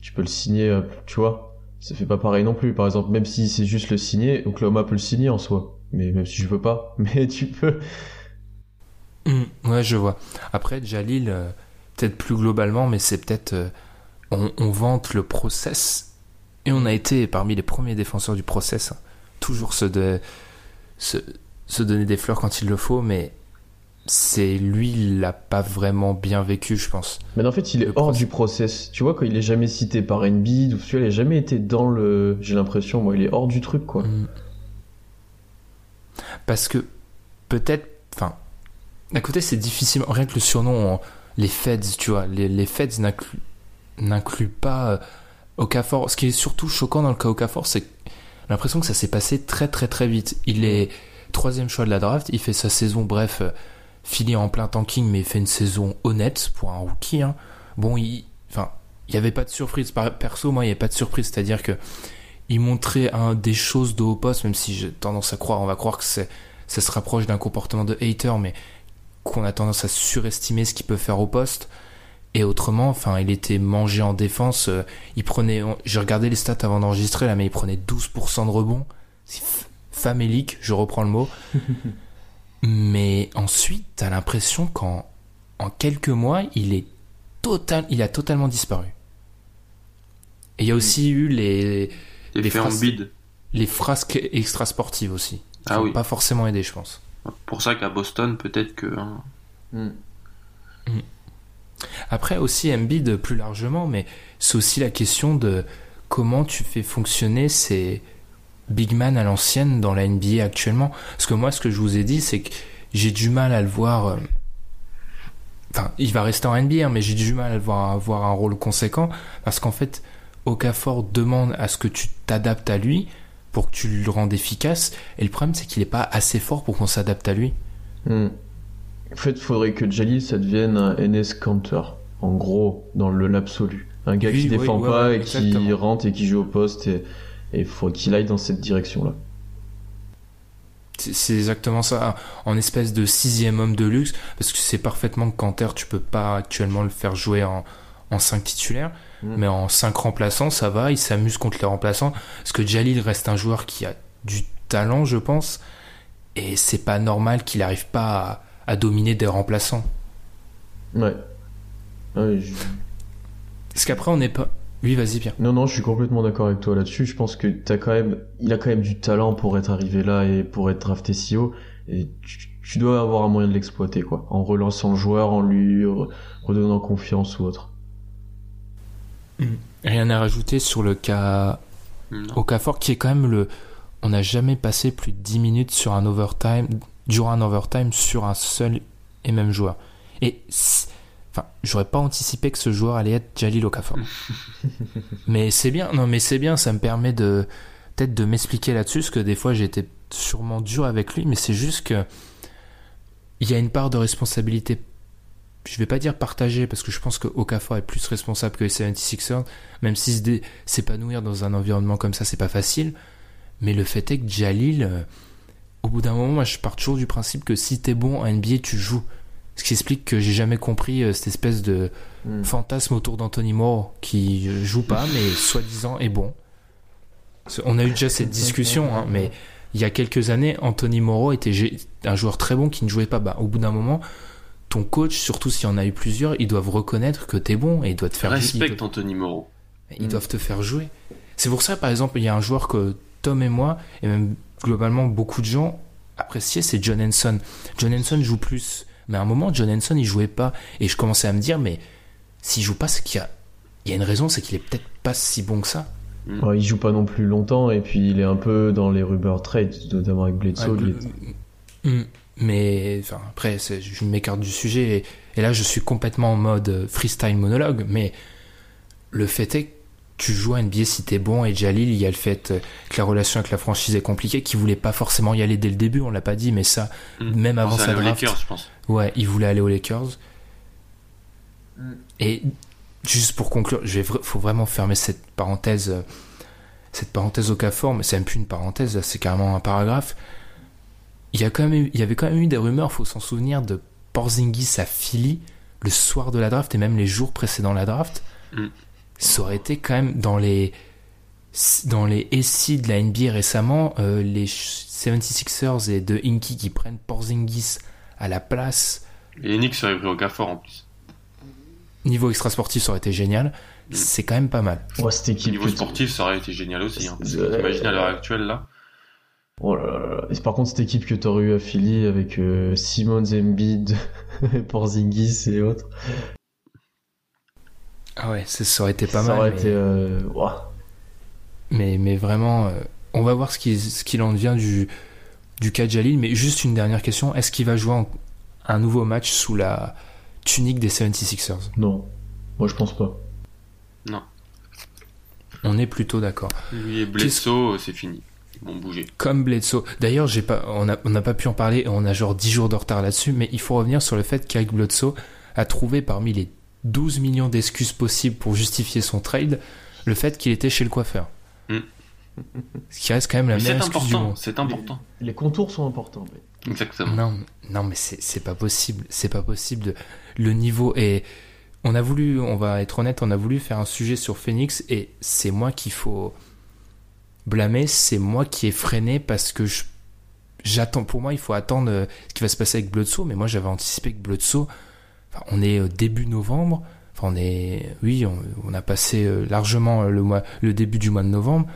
tu peux le signer, euh, tu vois. Ça fait pas pareil non plus. Par exemple, même si c'est juste le signer, Oklahoma peut le signer en soi. Mais même si je veux pas, (laughs) mais tu peux. Mm, Ouais, je vois. Après, Jalil, euh, peut-être plus globalement, mais c'est peut-être. euh, on, on vante le process. Et on a été parmi les premiers défenseurs du process. hein. Toujours se, de, se, se donner des fleurs quand il le faut, mais c'est lui, il l'a pas vraiment bien vécu, je pense. Mais en fait, il est Le hors process. du process. Tu vois, quand il est jamais cité par Embiid ou tu vois, il a jamais été dans le. J'ai l'impression, moi, il est hors du truc, quoi. Mm. Parce que peut-être, enfin, d'un côté c'est difficile, rien que le surnom, en- les Feds, tu vois, les, les Feds n'incluent pas euh, Okafor. Ce qui est surtout choquant dans le cas Okafor, c'est l'impression que ça s'est passé très très très vite. Il est troisième choix de la draft, il fait sa saison, bref, euh, filé en plein tanking, mais il fait une saison honnête pour un rookie. hein. Bon, il, enfin, il n'y avait pas de surprise. Perso, moi, il n'y avait pas de surprise, c'est-à-dire que il montrait des choses de haut poste, même si j'ai tendance à croire, on va croire que c'est, ça se rapproche d'un comportement de hater, mais qu'on a tendance à surestimer ce qu'il peut faire au poste. Et autrement, enfin, il était mangé en défense. euh, il prenait, j'ai regardé les stats avant d'enregistrer là, mais il prenait 12% de rebond. C'est famélique, je reprends le mot. (laughs) Mais ensuite, t'as l'impression qu'en en quelques mois, il est total, il a totalement disparu. Et il y a aussi eu les Les phrases- les frasques extra sportives aussi. Qui Ah oui. pas forcément aidé, je pense. Pour ça qu'à Boston, peut-être que. hein, Hmm. Après aussi Embiid plus largement, mais c'est aussi la question de comment tu fais fonctionner ces big man à l'ancienne dans la NBA actuellement. Parce que moi, ce que je vous ai dit, c'est que j'ai du mal à le voir. euh, Enfin, il va rester en NBA, hein, mais j'ai du mal à le voir avoir un rôle conséquent parce qu'en fait, Okafor demande à ce que tu t'adaptes à lui pour que tu le rendes efficace. Et le problème, c'est qu'il est pas assez fort pour qu'on s'adapte à lui. Hmm. En fait, il faudrait que Jalil, ça devienne un NS counter, en gros, dans le l'absolu. Un gars Oui, qui oui, défend pas ouais, et qui rentre et qui joue au poste, et il faut qu'il aille dans cette direction-là. C'est exactement ça, en espèce de sixième homme de luxe, parce que c'est parfaitement que Canter, tu peux pas actuellement le faire jouer en, en 5 titulaires, Mm. mais en 5 remplaçants, ça va, il s'amuse contre les remplaçants, parce que Jalil reste un joueur qui a du talent, je pense, et c'est pas normal qu'il arrive pas à, à dominer des remplaçants. Ouais. Ouais, je- Parce qu'après, on n'est pas... Oui, vas-y, Pierre. Non, non, je suis complètement d'accord avec toi là-dessus. Je pense que t'as quand même, il a quand même du talent pour être arrivé là et pour être drafté si haut. Et tu, tu dois avoir un moyen de l'exploiter, quoi. En relançant le joueur, en lui re- redonnant confiance ou autre. Rien à rajouter sur le cas non. Okafor, qui est quand même le... On n'a jamais passé plus de 10 minutes sur un overtime, durant un overtime, sur un seul et même joueur. Et... Enfin, j'aurais pas anticipé que ce joueur allait être Jalil Okafor. (laughs) mais c'est bien, non mais c'est bien, ça me permet de... Peut-être de m'expliquer là-dessus, parce que des fois j'étais sûrement dur avec lui, mais c'est juste que... Il y a une part de responsabilité je vais pas dire partagée parce que je pense que Okafor est plus responsable que les 76ers même si s'épanouir dans un environnement comme ça c'est pas facile. Mais le fait est que Jalil euh, au bout d'un moment moi je pars toujours du principe que si t'es bon en NBA tu joues. Ce qui explique que j'ai jamais compris euh, cette espèce de Hmm. fantasme autour d'Anthony Moore qui euh, joue pas mais soi-disant est bon. On a eu déjà cette discussion hein, mais il y a quelques années Anthony Moreau était un joueur très bon qui ne jouait pas. Bah, au bout d'un moment ton coach, surtout s'il y en a eu plusieurs, ils doivent reconnaître que t'es bon et ils doivent te faire Respecte doivent- Anthony Moreau. ils doivent te faire jouer. C'est pour ça, par exemple, il y a un joueur que Tom et moi, et même globalement beaucoup de gens appréciaient, c'est John Henson. John Henson joue plus. Mais à un moment, John Henson, il jouait pas. Et je commençais à me dire, mais s'il joue pas, c'est qu'il y a, il y a une raison, c'est qu'il est peut-être pas si bon que ça. Ouais, il joue pas non plus longtemps et puis il est un peu dans les rumor trades, notamment avec Bledsoe. Ouais, il est- Mm. Mais enfin, après, je m'écarte du sujet. Et, et là, je suis complètement en mode euh, freestyle monologue. Mais le fait est que tu joues à NBA si t'es bon. Et Jalil, il y a le fait euh, que la relation avec la franchise est compliquée, qu'il voulait pas forcément y aller dès le début. On l'a pas dit, mais ça, Mm. même avant sa draft. Lakers, je pense. Ouais, il voulait aller aux Lakers. Et juste pour conclure, vra- faut vraiment fermer cette parenthèse, euh, cette parenthèse au cas fort, mais c'est même plus une parenthèse, c'est carrément un paragraphe. Il y a quand même eu, il y avait quand même eu des rumeurs, faut s'en souvenir, de Porzingis à Philly le soir de la draft et même les jours précédant la draft. Mm. Ça aurait été quand même dans les dans les SI de la NBA récemment, euh, les 76ers et de Inky qui prennent Porzingis à la place Et Nick serait pris au Gafford en plus. niveau extra sportif, ça aurait été génial. Mm. C'est quand même pas mal. Ouais, cette Au équipe. niveau sportif, ça aurait été génial aussi. Hein, parce que Euh, t'imagines à l'heure actuelle là. Oh là là là. Et par contre, cette équipe que t'aurais eu à Philly avec euh, Simmons, Embiid, (laughs) Porzingis et autres, Ah ouais, ça, ça aurait été pas ça mal. aurait mais, été. euh, mais, mais vraiment, euh, on va voir ce qu'il ce qu'il en devient du, du cas de Jalil. Mais juste une dernière question est-ce qu'il va jouer en- un nouveau match sous la tunique des 76ers Non, moi je pense pas. On est plutôt d'accord. Lui et Bledsoe, c'est fini. Ils vont bouger. Comme Bledsoe. D'ailleurs, j'ai pas, on n'a on pas pu en parler, on a genre 10 jours de retard là-dessus, mais il faut revenir sur le fait qu'Eric Bledsoe a trouvé parmi les 12 millions d'excuses possibles pour justifier son trade le fait qu'il était chez le coiffeur. Mm. Ce qui reste quand même la meilleure excuse du important. monde. C'est important. Les contours sont importants. mais- Exactement. Non, non, mais c'est c'est pas possible. C'est pas possible. De... Le niveau est. On a voulu, on va être honnête, on a voulu faire un sujet sur Phoenix et c'est moi qu'il faut blâmer. C'est moi qui ai freiné parce que j'attends. Pour moi, il faut attendre euh, ce qui va se passer avec Bledsoe. Mais moi, j'avais anticipé que Bledsoe. Enfin, on est euh, début novembre. Enfin, on est. Oui, on, a passé euh, largement le mois, le début du mois de novembre.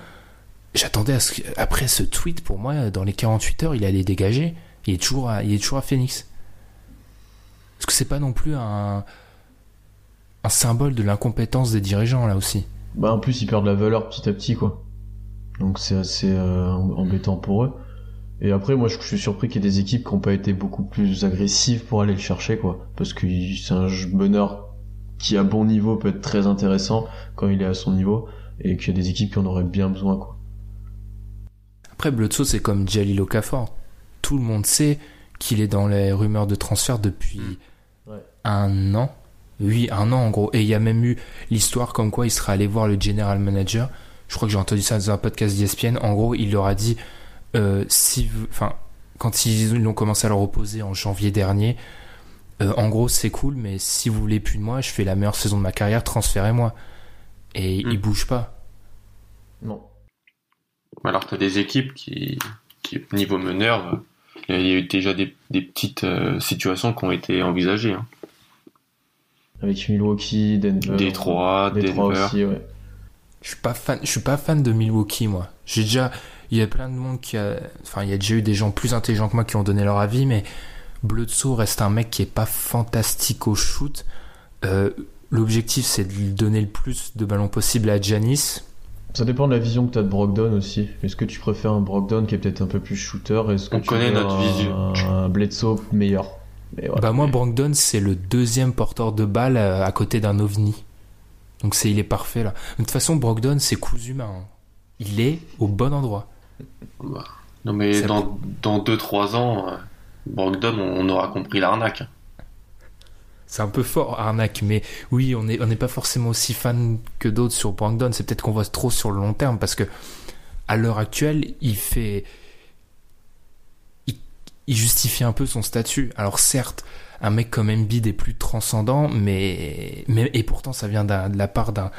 J'attendais à ce après ce tweet, pour moi, dans les 48 heures, il allait dégager. Il est toujours à, il est toujours à Phoenix. Parce que c'est pas non plus un, un symbole de l'incompétence des dirigeants là aussi. Bah en plus ils perdent la valeur petit à petit quoi. Donc c'est assez euh, embêtant pour eux. Et après moi je suis surpris qu'il y ait des équipes qui n'ont pas été beaucoup plus agressives pour aller le chercher quoi. Parce que c'est un meneur qui à bon niveau peut être très intéressant quand il est à son niveau et qu'il y a des équipes qui en auraient bien besoin quoi. Après Bledsoe c'est comme Jalil Okafor. Tout le monde sait qu'il est dans les rumeurs de transfert depuis Ouais. un an. Oui, un an en gros. Et il y a même eu l'histoire comme quoi il serait allé voir le general manager. Je crois que j'ai entendu ça dans un podcast d'ESPN. En gros, il leur a dit, euh, si vous- enfin, quand ils ont commencé à le reposer en janvier dernier, euh, en gros, c'est cool, mais si vous voulez plus de moi, je fais la meilleure saison de ma carrière, transférez-moi. Et Mm. il bouge pas. Non. Alors, tu as des équipes qui, qui niveau meneur, il y a eu déjà des, des petites euh, situations qui ont été envisagées. Hein. Avec Milwaukee, Denver. Détroit, Détroit Denver. aussi, ouais. Je suis pas fan, je suis pas fan de Milwaukee, moi. J'ai déjà, il y a plein de monde qui a, enfin, il y a déjà eu des gens plus intelligents que moi qui ont donné leur avis, mais Bledsoe reste un mec qui est pas fantastique au shoot. Euh, L'objectif, c'est de lui donner le plus de ballons possible à Giannis. Ça dépend de la vision que tu as de Brogdon aussi. Est-ce que tu préfères un Brogdon qui est peut-être un peu plus shooter? Est-ce que On tu connaît notre un, vision. un Bledsoe meilleur? Mais. Bah moi, Mais- Brogdon, c'est le deuxième porteur de balle euh, à côté d'un ovni. Donc c'est, il est parfait là. De toute façon, Brogdon, c'est cousu humain. hein. Il est au bon endroit. Bah, non, mais dans, dans 2-3 ans, euh, Brogdon, on, on aura compris l'arnaque. C'est un peu fort, arnaque, mais oui, on n'est on pas forcément aussi fan que d'autres sur Brogdon. C'est peut-être qu'on voit trop sur le long terme parce que à l'heure actuelle, il fait. Il, il justifie un peu son statut. Alors certes, un mec comme Embiid est plus transcendant, mais, mais et pourtant ça vient de la part d'un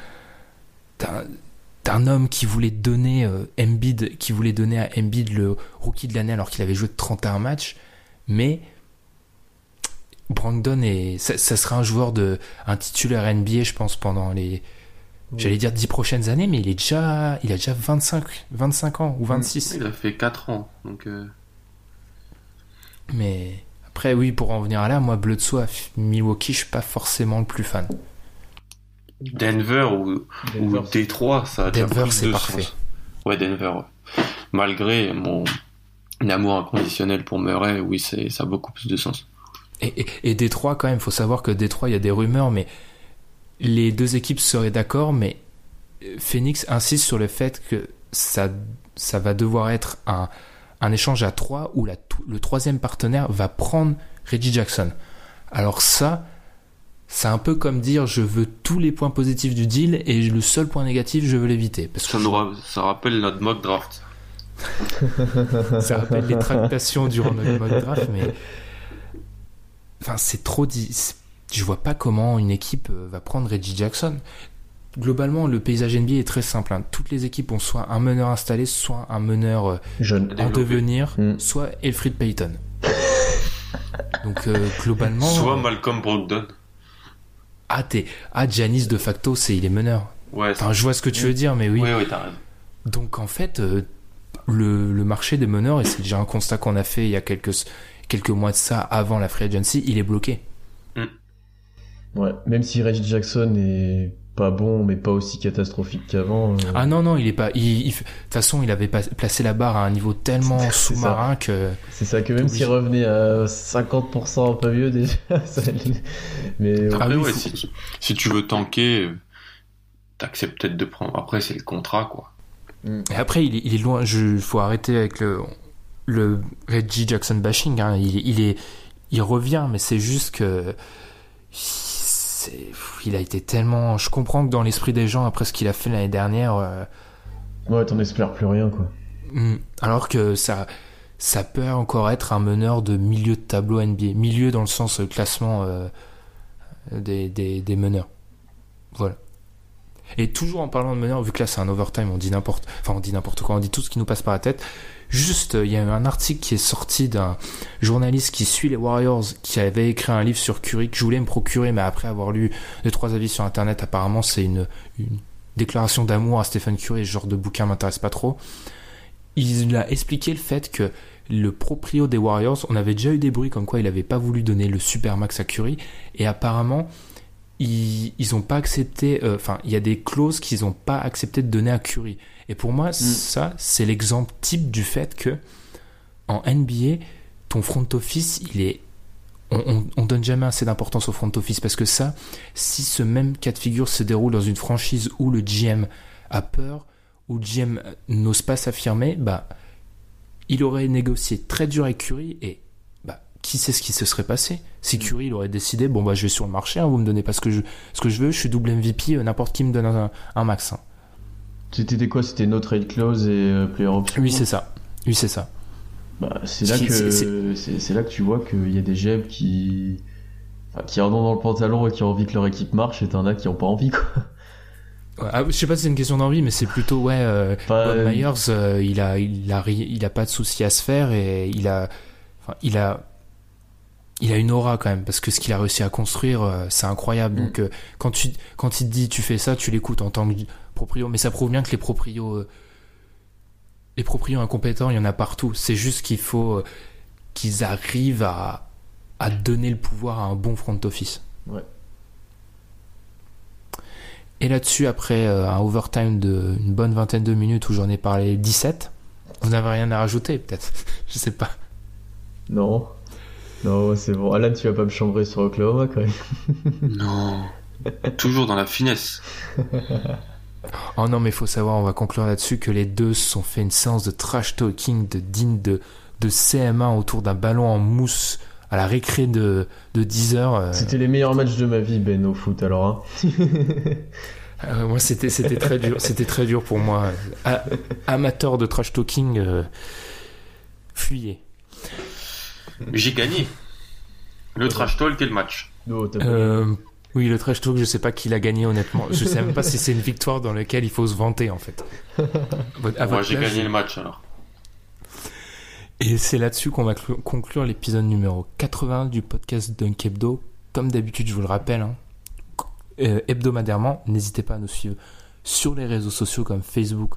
d'un homme qui voulait donner euh, Embiid, qui voulait donner à Embiid le rookie de l'année alors qu'il avait joué 31 matchs, mais Brandon est, ça, ça sera un joueur de, un titulaire NBA, je pense, pendant les, j'allais dire 10 prochaines années, mais il est déjà, il a déjà 25, 25 ans ou 26. Il a fait 4 ans. Donc, euh, Mais après, oui, pour en venir à là, moi, Bledsoe à F- Milwaukee, je suis pas forcément le plus fan. Denver ou, Denver, ou Détroit, ça a Denver, plus c'est de parfait. sens. Ouais, Denver. ouais. Malgré mon amour inconditionnel pour Murray, oui, c'est, ça a beaucoup plus de sens. Et, et, et Détroit, quand même, faut savoir que Détroit, il y a des rumeurs, mais les deux équipes seraient d'accord, mais euh, Phoenix insiste sur le fait que ça, ça va devoir être un, un échange à trois où la, le troisième partenaire va prendre Reggie Jackson. Alors ça, c'est un peu comme dire je veux tous les points positifs du deal et le seul point négatif, je veux l'éviter. Parce que Ça, nous ra- ça rappelle notre mock draft. (laughs) ça rappelle les tractations durant notre mock draft, mais enfin c'est trop dit. Je vois pas comment une équipe euh, va prendre Reggie Jackson. Globalement, le paysage NBA est très simple. hein. Toutes les équipes ont soit un meneur installé, soit un meneur euh, Jeune. en Développé. devenir, Mm. soit Elfrid Payton. (laughs) Donc euh, globalement, Soit euh, Malcolm Brogdon. ah t'es ah Giannis de facto c'est il est meneur. Ouais, Enfin je vois ce que tu veux dire, mais oui. oui, oui, t'as raison. Donc en fait, euh, le, le marché des meneurs, et c'est déjà un constat qu'on a fait il y a quelques, quelques mois de ça, avant la free agency, il est bloqué. Ouais. Même si Reggie Jackson est pas bon, mais pas aussi catastrophique qu'avant. euh, Ah non, non, il est pas... il- il- De toute façon, il avait pas, placé la barre à un niveau tellement C'est ça. sous-marin que... C'est ça que même s'il revenait à 50% un peu mieux déjà, (laughs) ça mais ouais. Ah Après, oui, ouais, faut- si, tu- si tu veux tanker, euh, t'acceptes peut-être de prendre. Après, c'est le contrat, quoi. Et après, il est, il est loin... Il faut arrêter avec le, le Reggie Jackson bashing. hein. Il, il est... Il revient, mais c'est juste que... c'est- Il a été tellement... Je comprends que dans l'esprit des gens, après ce qu'il a fait l'année dernière... euh, Ouais, t'en espères plus rien, quoi. Mm. Alors que ça, ça peut encore être un meneur de milieu de tableau NBA. Milieu dans le sens euh, classement euh, des, des, des meneurs. Voilà. Et toujours en parlant de meneur, vu que là c'est un overtime, on dit n'importe, enfin on dit n'importe quoi, on dit tout ce qui nous passe par la tête. Juste, il y a un article qui est sorti d'un journaliste qui suit les Warriors, qui avait écrit un livre sur Curry que je voulais me procurer, mais après avoir lu deux trois avis sur internet, apparemment c'est une, déclaration d'amour à Stephen Curry. Ce genre de bouquin m'intéresse pas trop. Il a expliqué le fait que le proprio des Warriors, on avait déjà eu des bruits comme quoi il avait pas voulu donner le super max à Curry, et apparemment ils, ils ont pas accepté, euh, enfin, il y a des clauses qu'ils ont pas accepté de donner à Curry. Et pour moi, ça, c'est l'exemple type du fait que en NBA, ton front office, il est, on, on, on donne jamais assez d'importance au front office parce que ça, si ce même cas de figure se déroule dans une franchise où le GM a peur, où le GM n'ose pas s'affirmer, bah, il aurait négocié très dur avec Curry et qui sait ce qui se serait passé si Curry il aurait décidé bon bah je vais sur le marché hein, vous me donnez pas ce que je ce que je veux je suis double MVP euh, n'importe qui me donne un, un max hein. C'était quoi? C'était no trade clause et euh, player option? Oui c'est ça. Oui c'est ça. Bah, c'est là là que tu vois qu'il y a des GM qui enfin, qui en ont dans le pantalon et qui ont envie que leur équipe marche et t'en as qui ont pas envie quoi. Ouais, ah, je sais pas si c'est une question d'envie mais c'est plutôt ouais euh, Bob Myers euh, il a il a il a pas de souci à se faire et il a enfin, il a il a une aura quand même parce que ce qu'il a réussi à construire euh, c'est incroyable Mm. donc euh, quand tu quand il te dit tu fais ça tu l'écoutes en tant que proprio mais ça prouve bien que les proprios euh, les proprios incompétents il y en a partout c'est juste qu'il faut qu'ils arrivent à à donner le pouvoir à un bon front office Ouais. et là-dessus après un overtime de une bonne vingtaine de minutes où j'en ai parlé 17 vous n'avez rien à rajouter peut-être (laughs) je sais pas Non. Non, c'est bon. Alan, tu vas pas me chambrer sur Oklahoma quand même. (laughs) Non. Toujours dans la finesse. (laughs) Oh non, mais faut savoir, on va conclure là-dessus que les deux se sont fait une séance de trash talking de digne de, de CM1 autour d'un ballon en mousse à la récré de, de 10 heures. euh, C'était les meilleurs matchs de ma vie, Ben, au foot alors. Hein. (laughs) euh, moi, c'était, c'était très dur. C'était très dur pour moi. A- amateur de trash talking, euh, fuyez. J'ai gagné. Le trash talk et le match. Euh, oui, le trash talk, je sais pas qui l'a gagné honnêtement. Je sais même pas si c'est une victoire dans laquelle il faut se vanter en fait. (laughs) À Moi, j'ai gagné le match alors. Et c'est là-dessus qu'on va cl- conclure l'épisode numéro 80 du podcast Dunk Hebdo. Comme d'habitude, je vous le rappelle, hein, euh, hebdomadairement, n'hésitez pas à nous suivre sur les réseaux sociaux comme Facebook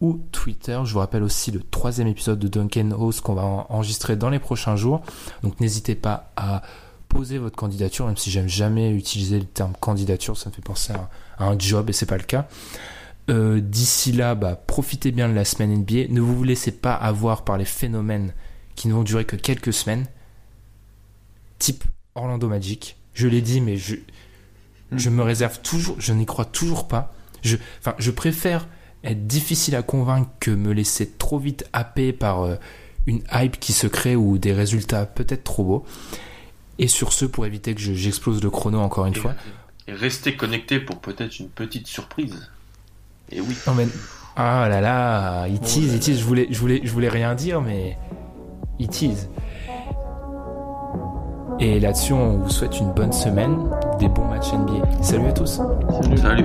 ou Twitter. Je vous rappelle aussi le troisième épisode de Duncan House qu'on va en- enregistrer dans les prochains jours. Donc n'hésitez pas à poser votre candidature, même si j'aime jamais utiliser le terme candidature, ça me fait penser à, un job et c'est pas le cas. Euh, D'ici là, bah, profitez bien de la semaine NBA. Ne vous laissez pas avoir par les phénomènes qui ne vont durer que quelques semaines. Type Orlando Magic. Je l'ai dit, mais je, me réserve toujours, je n'y crois toujours pas. Enfin, je préfère être difficile à convaincre que me laisser trop vite happer par euh, une hype qui se crée ou des résultats peut-être trop beaux. Et sur ce, pour éviter que je- j'explose le chrono encore une Et, fois, et restez connectés pour peut-être une petite surprise. Et oui. Non, mais- Ah là là, il tease, il tease. Je voulais, je voulais, je voulais rien dire, mais il tease. Et là-dessus, on vous souhaite une bonne semaine, des bons matchs NBA. Salut à tous. Salut. Salut.